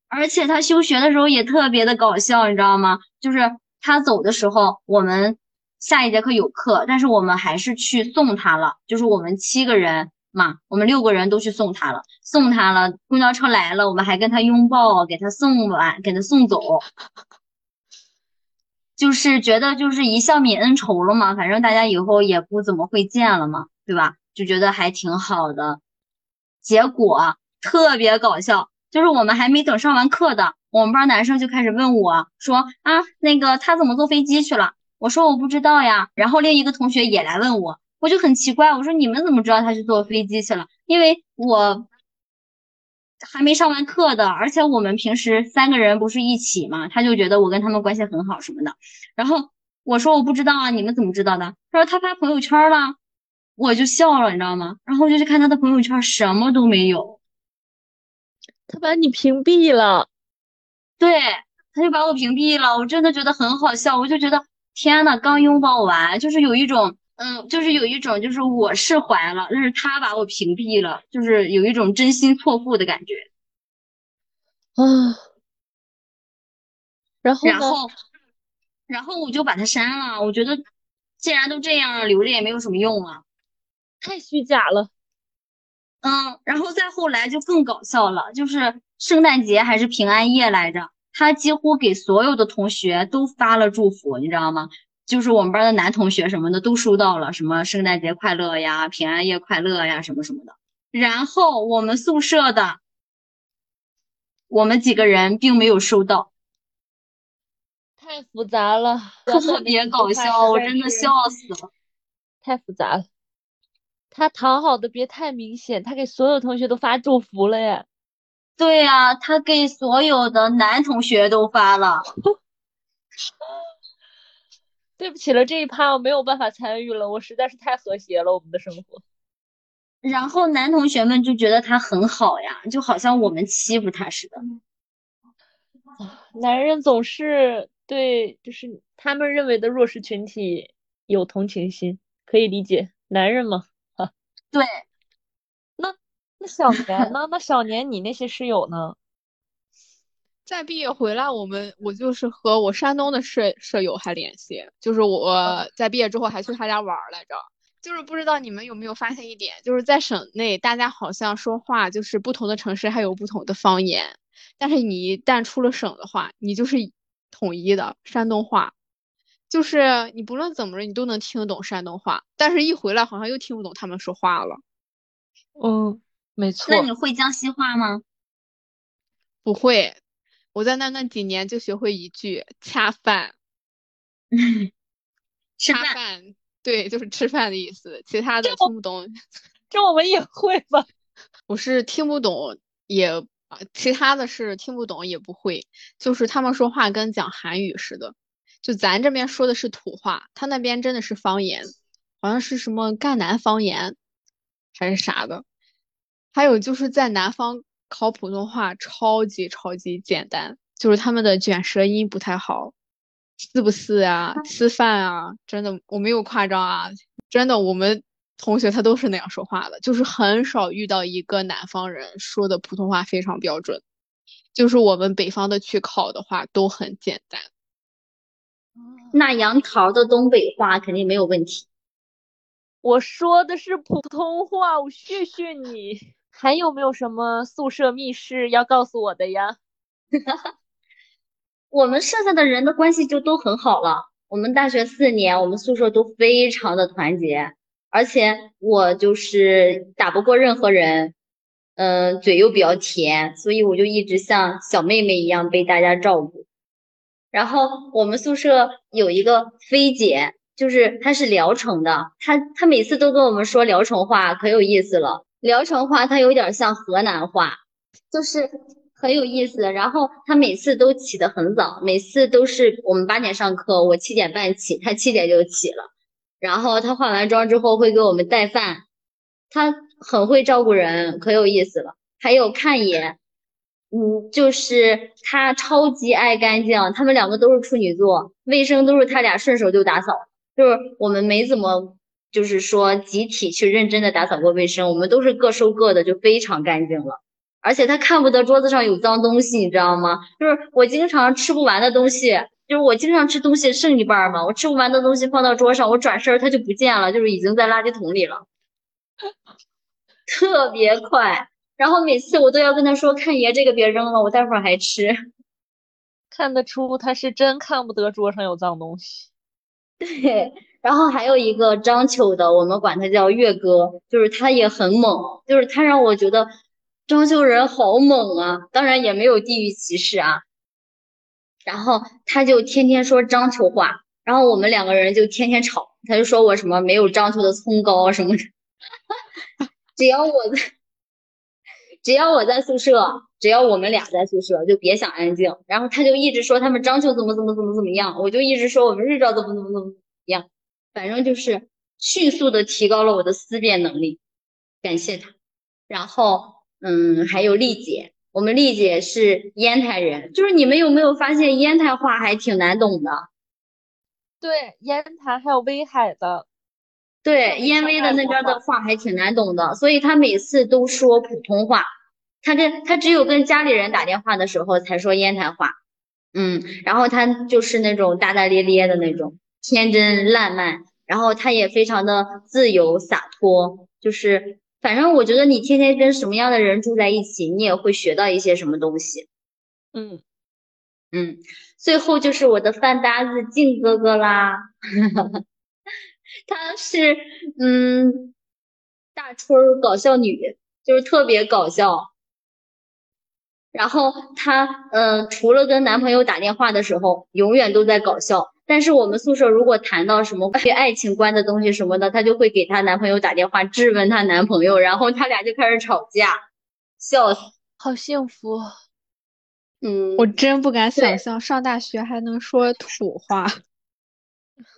而且他休学的时候也特别的搞笑，你知道吗？就是他走的时候，我们。下一节课有课，但是我们还是去送他了。就是我们七个人嘛，我们六个人都去送他了。送他了，公交车来了，我们还跟他拥抱，给他送完，给他送走。就是觉得就是一笑泯恩仇了嘛，反正大家以后也不怎么会见了嘛，对吧？就觉得还挺好的。结果特别搞笑，就是我们还没等上完课的，我们班男生就开始问我说啊，那个他怎么坐飞机去了？我说我不知道呀，然后另一个同学也来问我，我就很奇怪，我说你们怎么知道他去坐飞机去了？因为我还没上完课的，而且我们平时三个人不是一起嘛，他就觉得我跟他们关系很好什么的。然后我说我不知道啊，你们怎么知道的？他说他发朋友圈了，我就笑了，你知道吗？然后我就去看他的朋友圈，什么都没有，他把你屏蔽了，对，他就把我屏蔽了，我真的觉得很好笑，我就觉得。天呐，刚拥抱完，就是有一种，嗯，就是有一种，就是我释怀了，就是他把我屏蔽了，就是有一种真心错付的感觉，啊，然后然后，然后我就把他删了，我觉得既然都这样了，留着也没有什么用啊，太虚假了，嗯，然后再后来就更搞笑了，就是圣诞节还是平安夜来着。他几乎给所有的同学都发了祝福，你知道吗？就是我们班的男同学什么的都收到了，什么圣诞节快乐呀、平安夜快乐呀，什么什么的。然后我们宿舍的我们几个人并没有收到，太复杂了，特别搞笑，我真的笑死了。太复杂了，他讨好的别太明显，他给所有同学都发祝福了耶。对呀，他给所有的男同学都发了。对不起了，这一趴我没有办法参与了，我实在是太和谐了，我们的生活。然后男同学们就觉得他很好呀，就好像我们欺负他似的。男人总是对，就是他们认为的弱势群体有同情心，可以理解。男人嘛，哈。对。那那小年呢？那小年你那些室友呢？在毕业回来，我们我就是和我山东的舍舍友还联系，就是我在毕业之后还去他家玩来着。就是不知道你们有没有发现一点，就是在省内，大家好像说话就是不同的城市还有不同的方言，但是你一旦出了省的话，你就是统一的山东话，就是你不论怎么着，你都能听懂山东话，但是一回来好像又听不懂他们说话了。嗯，没错。那你会江西话吗？不会，我在那那几年就学会一句恰饭，吃恰饭。对，就是吃饭的意思，其他的听不懂。这我们也会吧？我是听不懂，也其他的是听不懂也不会。就是他们说话跟讲韩语似的，就咱这边说的是土话，他那边真的是方言，好像是什么赣南方言还是啥的。还有就是在南方考普通话超级超级简单，就是他们的卷舌音不太好。是不是啊？吃饭啊？真的，我没有夸张啊！真的，我们同学他都是那样说话的，就是很少遇到一个南方人说的普通话非常标准。就是我们北方的去考的话都很简单。那杨桃的东北话肯定没有问题。我说的是普通话，我谢谢你。还有没有什么宿舍密室要告诉我的呀？我们剩下的人的关系就都很好了。我们大学四年，我们宿舍都非常的团结，而且我就是打不过任何人，嗯，嘴又比较甜，所以我就一直像小妹妹一样被大家照顾。然后我们宿舍有一个菲姐，就是她是聊城的，她她每次都跟我们说聊城话，可有意思了。聊城话它有点像河南话，就是。很有意思，然后他每次都起得很早，每次都是我们八点上课，我七点半起，他七点就起了。然后他化完妆之后会给我们带饭，他很会照顾人，可有意思了。还有看爷，嗯，就是他超级爱干净，他们两个都是处女座，卫生都是他俩顺手就打扫，就是我们没怎么就是说集体去认真的打扫过卫生，我们都是各收各的，就非常干净了。而且他看不得桌子上有脏东西，你知道吗？就是我经常吃不完的东西，就是我经常吃东西剩一半嘛，我吃不完的东西放到桌上，我转身它就不见了，就是已经在垃圾桶里了，特别快。然后每次我都要跟他说：“看爷这个别扔了，我待会儿还吃。”看得出他是真看不得桌上有脏东西。对，然后还有一个章丘的，我们管他叫月哥，就是他也很猛，就是他让我觉得。章丘人好猛啊！当然也没有地域歧视啊。然后他就天天说章丘话，然后我们两个人就天天吵。他就说我什么没有章丘的葱高什么的。只要我在，只要我在宿舍，只要我们俩在宿舍，就别想安静。然后他就一直说他们章丘怎么怎么怎么怎么样，我就一直说我们日照怎么怎么怎么样。反正就是迅速的提高了我的思辨能力，感谢他。然后。嗯，还有丽姐，我们丽姐是烟台人，就是你们有没有发现烟台话还挺难懂的？对，烟台还有威海的，对，烟威的那边的话还挺难懂的，所以他每次都说普通话，他跟他只有跟家里人打电话的时候才说烟台话，嗯，然后他就是那种大大咧咧的那种，天真烂漫，然后他也非常的自由洒脱，就是。反正我觉得你天天跟什么样的人住在一起，你也会学到一些什么东西。嗯嗯，最后就是我的饭搭子静哥哥啦，他是嗯大春搞笑女，就是特别搞笑。然后她嗯除了跟男朋友打电话的时候，永远都在搞笑。但是我们宿舍如果谈到什么关于爱情观的东西什么的，她就会给她男朋友打电话质问她男朋友，然后他俩就开始吵架，笑死，好幸福。嗯，我真不敢想象上大学还能说土话。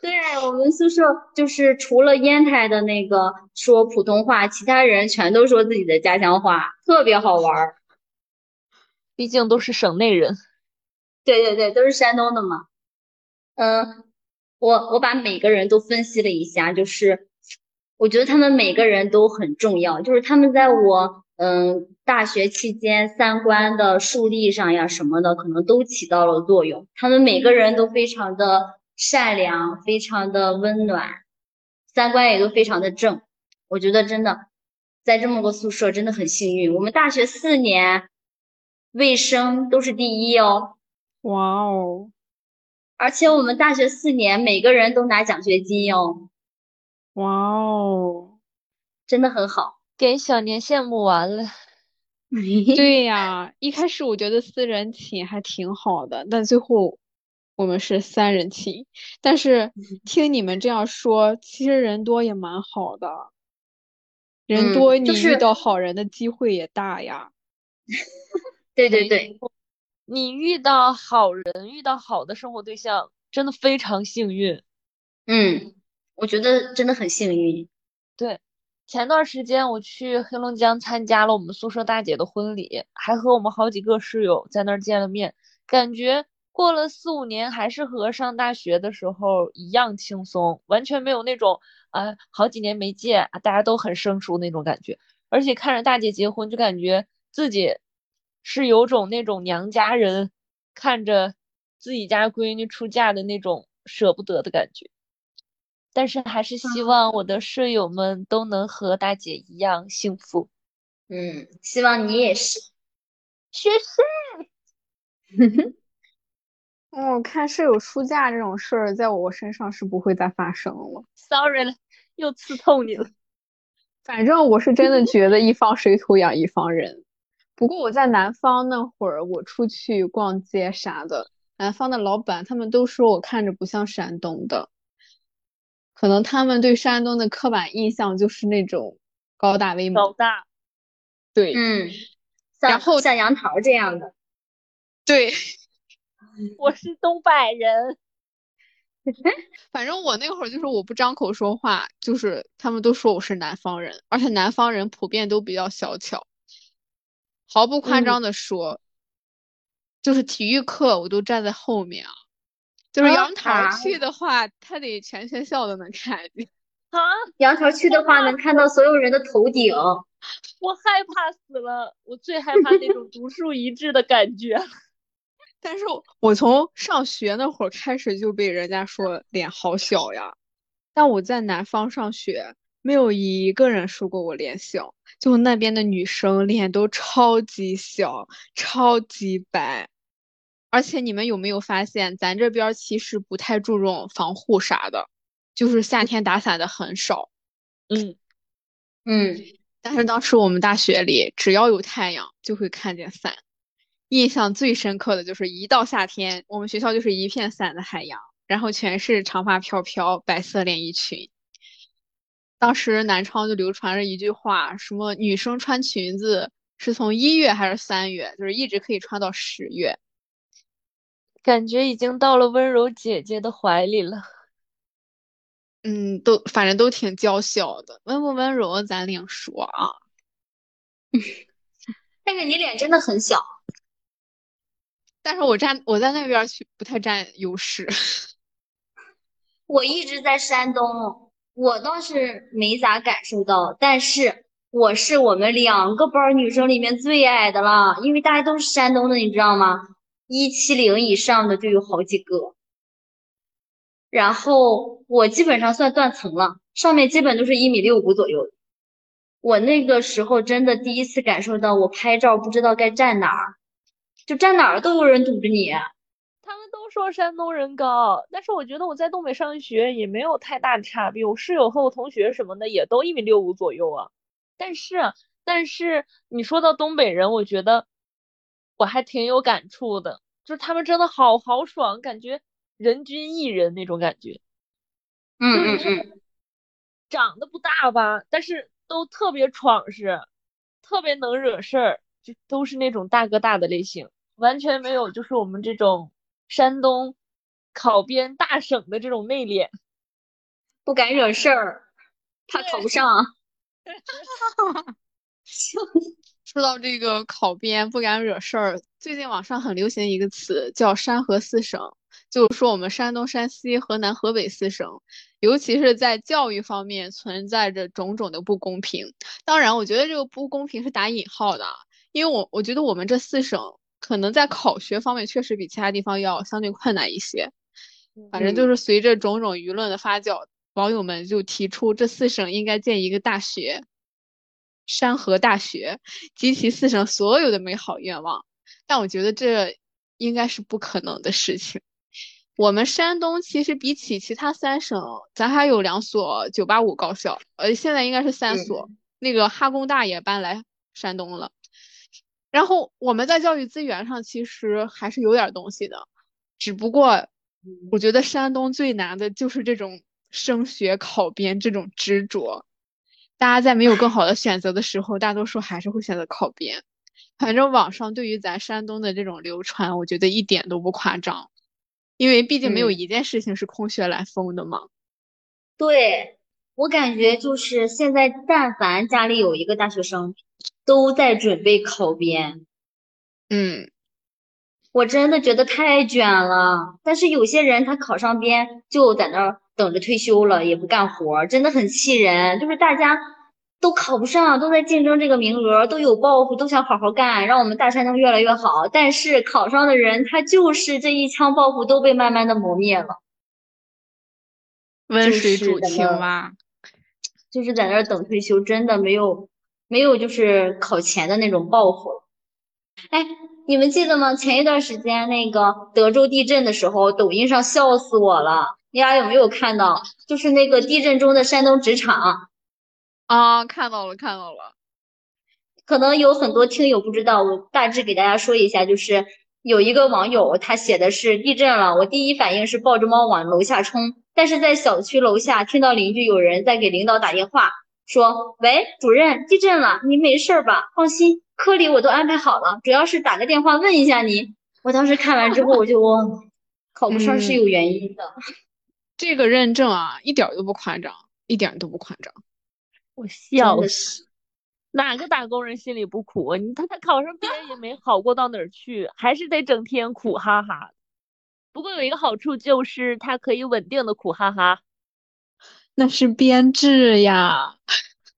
对我们宿舍就是除了烟台的那个说普通话，其他人全都说自己的家乡话，特别好玩儿。毕竟都是省内人。对对对，都是山东的嘛。嗯，我我把每个人都分析了一下，就是我觉得他们每个人都很重要，就是他们在我嗯，大学期间三观的树立上呀什么的，可能都起到了作用。他们每个人都非常的善良，非常的温暖，三观也都非常的正。我觉得真的在这么个宿舍真的很幸运。我们大学四年卫生都是第一哦，哇哦，而且我们大学四年每个人都拿奖学金哦，哇哦，真的很好。给小年羡慕完了。对呀，一开始我觉得四人寝还挺好的，但最后我们是三人寝。但是听你们这样说，其实人多也蛮好的，人嗯多你遇到好人的机会也大呀。对对对，你遇到好人，遇到好的生活对象，真的非常幸运。嗯，我觉得真的很幸运。对，前段时间我去黑龙江参加了我们宿舍大姐的婚礼，还和我们好几个室友在那儿见了面，感觉过了四五年还是和上大学的时候一样轻松，完全没有那种啊、好几年没见啊大家都很生疏那种感觉。而且看着大姐结婚，就感觉自己是有种那种娘家人看着自己家闺女出嫁的那种舍不得的感觉。但是还是希望我的舍友们都能和大姐一样幸福。嗯，希望你也是。谢谢。我看舍友出嫁这种事儿，在我身上是不会再发生了。Sorry 了，又刺痛你了。反正我是真的觉得一方水土养一方人。不过我在南方那会儿，我出去逛街啥的，南方的老板他们都说我看着不像山东的，可能他们对山东的刻板印象就是那种高大威猛。老大，对嗯，然后像杨桃这样的。对，我是东北人。反正我那会儿就是我不张口说话，就是他们都说我是南方人，而且南方人普遍都比较小巧。毫不夸嗯张的说，就是体育课我都站在后面啊，就是啊杨桃啊去的话，他得全学校都能看见。啊，杨桃去的话，能看到所有人的头顶。我害怕死了，我最害怕那种独树一帜的感觉。但是我我从上学那会儿开始就被人家说脸好小呀，但我在南方上学，没有一个人说过我脸小，就那边的女生脸都超级小，超级白。而且你们有没有发现，咱这边其实不太注重防护啥的，就是夏天打伞的很少。嗯，嗯，但是当时我们大学里，只要有太阳就会看见伞。印象最深刻的就是一到夏天，我们学校就是一片伞的海洋，然后全是长发飘飘、白色连衣裙。当时南昌就流传着一句话，什么女生穿裙子是从一月还是三月，就是一直可以穿到十月。感觉已经到了温柔姐姐的怀里了。嗯，都反正都挺娇小的，温不温柔咱另说啊。但是你脸真的很小。但是我站我在那边去不太占优势。我一直在山东，我倒是没咋感受到，但是我是我们两个班女生里面最矮的了，因为大家都是山东的，你知道吗？一七零以上的就有好几个。然后我基本上算断层了，上面基本都是一米六五左右。我那个时候真的第一次感受到，我拍照不知道该站哪儿，就站哪儿都有人堵着你。说山东人高，但是我觉得我在东北上学也没有太大的差别。我室友和我同学什么的也都一米六五左右啊。但是，但是你说到东北人，我觉得我还挺有感触的，就是他们真的好豪爽，感觉人均一人那种感觉。嗯就是嗯嗯，长得不大吧，但是都特别闯事，特别能惹事儿，就都是那种大哥大的类型，完全没有就是我们这种山东考编大省的这种内敛。不敢惹事儿，怕考不上。说到这个考编不敢惹事儿，最近网上很流行一个词叫“山河四省”，就是说我们山东、山西、河南、河北四省，尤其是在教育方面存在着种种的不公平。当然，我觉得这个不公平是打引号的，因为我我觉得我们这四省可能在考学方面确实比其他地方要相对困难一些。反正就是随着种种舆论的发酵，网友们就提出这四省应该建一个大学。山河大学集齐四省所有的美好愿望，但我觉得这应该是不可能的事情。我们山东其实比起其他三省，咱还有两所985高校，呃，现在应该是三所。那个哈工大也搬来山东了。然后我们在教育资源上其实还是有点东西的，只不过我觉得山东最难的就是这种升学考编这种执着。大家在没有更好的选择的时候，大多数还是会选择考编。反正网上对于咱山东的这种流传，我觉得一点都不夸张，因为毕竟没有一件事情是空穴来风的嘛。对我感觉就是现在，但凡家里有一个大学生，都在准备考编。嗯，我真的觉得太卷了。但是有些人他考上编就在那儿。等着退休了也不干活，真的很气人。就是大家都考不上，都在竞争这个名额，都有抱负，都想好好干，让我们大山东越来越好。但是考上的人，他就是这一腔抱负都被慢慢的磨灭了。温水煮青蛙，就是在那儿等退休，真的没有没有就是考前的那种抱负。哎，你们记得吗？前一段时间那个德州地震的时候，抖音上笑死我了。你俩有没有看到？就是那个地震中的山东职场啊，看到了，看到了。可能有很多听友不知道，我大致给大家说一下，就是有一个网友他写的是地震了，我第一反应是抱着猫往楼下冲，但是在小区楼下听到邻居有人在给领导打电话，说：“喂，主任，地震了，你没事吧？放心，科里我都安排好了，主要是打个电话问一下你。”我当时看完之后，我就 考不上是有原因的。这个认证啊，一点都不夸张，一点都不夸张。我笑死，哪个打工人心里不苦啊？你他他考上编也没好过到哪儿去，还是得整天苦哈哈。不过有一个好处就是他可以稳定的苦哈哈。那是编制呀，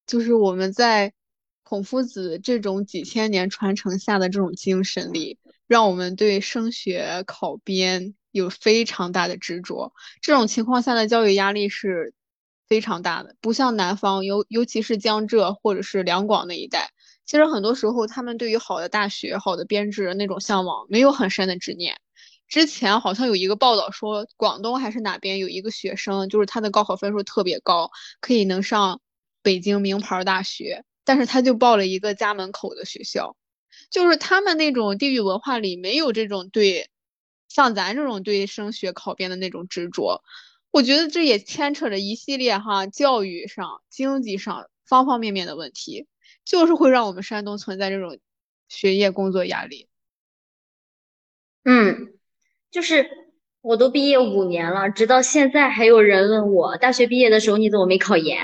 就是我们在孔夫子这种几千年传承下的这种精神里，让我们对升学考编。有非常大的执着，这种情况下的教育压力是非常大的。不像南方，尤尤其是江浙或者是两广那一带，其实很多时候他们对于好的大学、好的编制那种向往没有很深的执念。之前好像有一个报道说，广东还是哪边有一个学生，就是他的高考分数特别高，可以能上北京名牌大学，但是他就报了一个家门口的学校，就是他们那种地域文化里没有这种对。像咱这种对升学考编的那种执着，我觉得这也牵扯着一系列哈教育上、经济上方方面面的问题，就是会让我们山东存在这种学业工作压力。嗯，就是我都毕业五年了，直到现在还有人问我，大学毕业的时候你怎么没考研？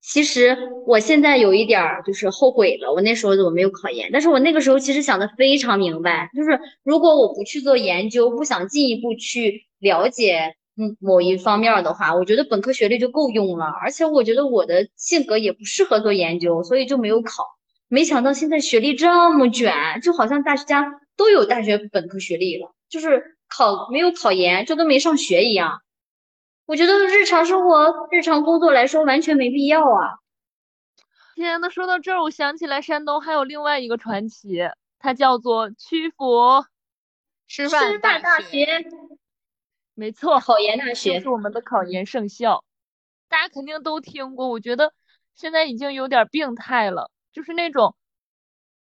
其实我现在有一点儿就是后悔了，我那时候怎么没有考研？但是我那个时候其实想的非常明白，就是如果我不去做研究，不想进一步去了解嗯某一方面的话，我觉得本科学历就够用了。而且我觉得我的性格也不适合做研究，所以就没有考。没想到现在学历这么卷，就好像大家都有大学本科学历了，就是考没有考研就跟没上学一样。我觉得日常生活、日常工作来说完全没必要啊！天呐，说到这儿，我想起来山东还有另外一个传奇，它叫做曲阜师范大学。没错，考研大学是我们的考研圣校，大家肯定都听过。我觉得现在已经有点病态了，就是那种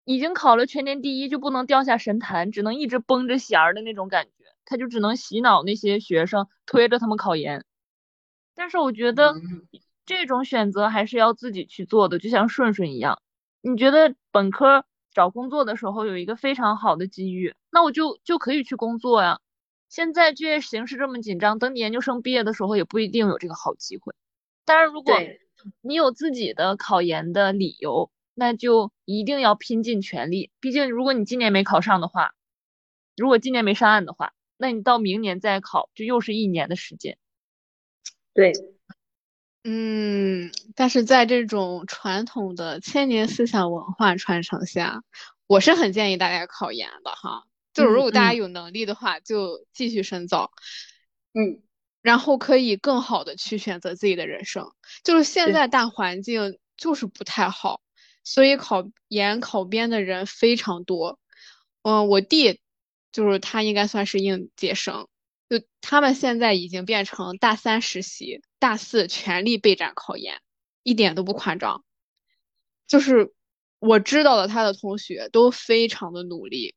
已经考了全年第一就不能掉下神坛，只能一直绷着弦儿的那种感觉，他就只能洗脑那些学生，推着他们考研。但是我觉得这种选择还是要自己去做的，就像顺顺一样。你觉得本科找工作的时候有一个非常好的机遇，那我就就可以去工作呀。现在就业形势这么紧张，等你研究生毕业的时候也不一定有这个好机会。但是如果你有自己的考研的理由，那就一定要拼尽全力。毕竟如果你今年没考上的话，如果今年没上岸的话，那你到明年再考，就又是一年的时间。对，嗯，但是在这种传统的千年思想文化传承下，我是很建议大家考研的哈。就是如果大家有能力的话，就继续深造，嗯，然后可以更好的去选择自己的人生。就是现在大环境就是不太好，所以考研考编的人非常多。嗯，我弟就是他应该算是应届生，就他们现在已经变成大三实习，大四全力备战考研，一点都不夸张。就是我知道的，他的同学都非常的努力。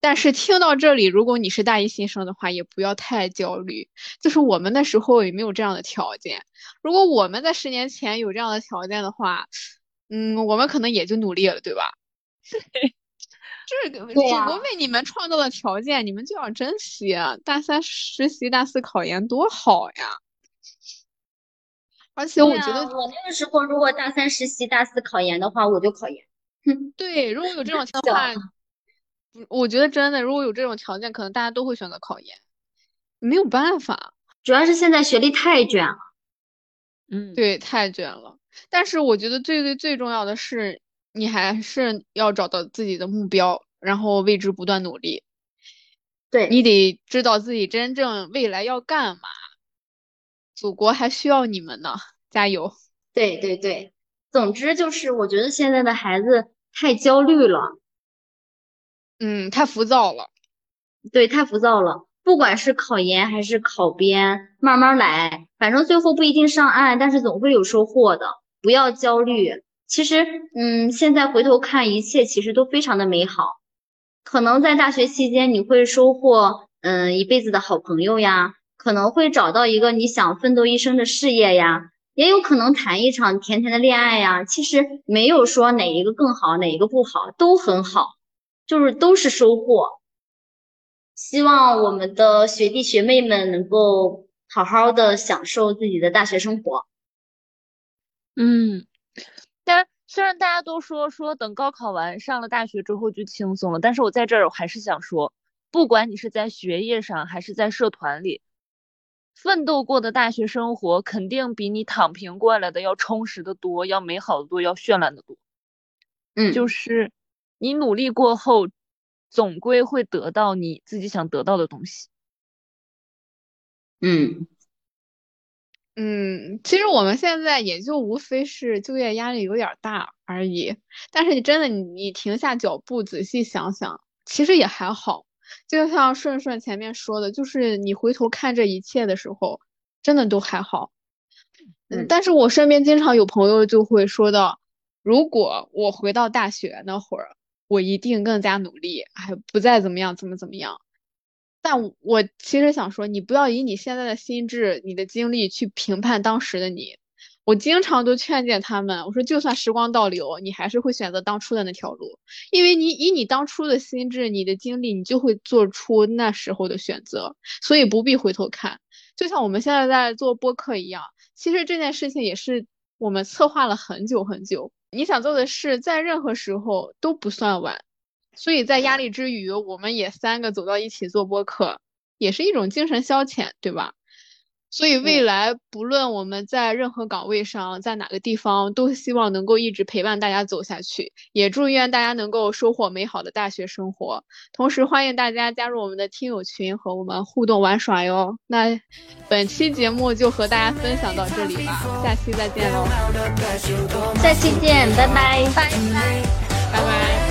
但是听到这里，如果你是大一新生的话，也不要太焦虑。就是我们那时候也没有这样的条件。如果我们在十年前有这样的条件的话，嗯，我们可能也就努力了，对吧？这个祖国为你们创造的条件，你们就要珍惜。大三实习，大四考研，多好呀！而且我觉得，我那个时候如果大三实习，大四考研的话，我就考研。对，如果有这种 情况。我觉得真的，如果有这种条件，可能大家都会选择考研，没有办法。主要是现在学历太卷了，嗯，对，太卷了。但是我觉得最最最重要的是，你还是要找到自己的目标，然后为之不断努力。对你得知道自己真正未来要干嘛，祖国还需要你们呢，加油！对对对，总之就是我觉得现在的孩子太焦虑了。嗯，太浮躁了，对，太浮躁了。不管是考研还是考编，慢慢来，反正最后不一定上岸，但是总会有收获的。不要焦虑。其实，嗯，现在回头看，一切其实都非常的美好。可能在大学期间，你会收获，嗯，一辈子的好朋友呀，可能会找到一个你想奋斗一生的事业呀，也有可能谈一场甜甜的恋爱呀。其实没有说哪一个更好，哪一个不好，都很好。就是都是收获，希望我们的学弟学妹们能够好好的享受自己的大学生活。嗯，但虽然大家都说说等高考完上了大学之后就轻松了，但是我在这儿我还是想说，不管你是在学业上还是在社团里，奋斗过的大学生活肯定比你躺平过来的要充实的多，要美好的多，要绚烂的多。嗯，就是。你努力过后，总归会得到你自己想得到的东西。嗯嗯，其实我们现在也就无非是就业压力有点大而已。但是你真的你你停下脚步仔细想想，其实也还好。就像顺顺前面说的，就是你回头看这一切的时候，真的都还好。嗯，但是我身边经常有朋友就会说到，如果我回到大学那会儿。我一定更加努力，还不再怎么样，怎么怎么样。但我其实想说，你不要以你现在的心智、你的经历去评判当时的你。我经常都劝诫他们，我说就算时光倒流，你还是会选择当初的那条路，因为你以你当初的心智、你的经历，你就会做出那时候的选择，所以不必回头看。就像我们现在在做播客一样，其实这件事情也是我们策划了很久很久。你想做的事，在任何时候都不算晚，所以在压力之余，我们也三个走到一起做播客，也是一种精神消遣，对吧？所以未来不论我们在任何岗位上，在哪个地方，都希望能够一直陪伴大家走下去。也祝愿大家能够收获美好的大学生活。同时欢迎大家加入我们的听友群和我们互动玩耍哟。那本期节目就和大家分享到这里吧，下期再见喽！下期见，拜拜，拜拜，拜拜。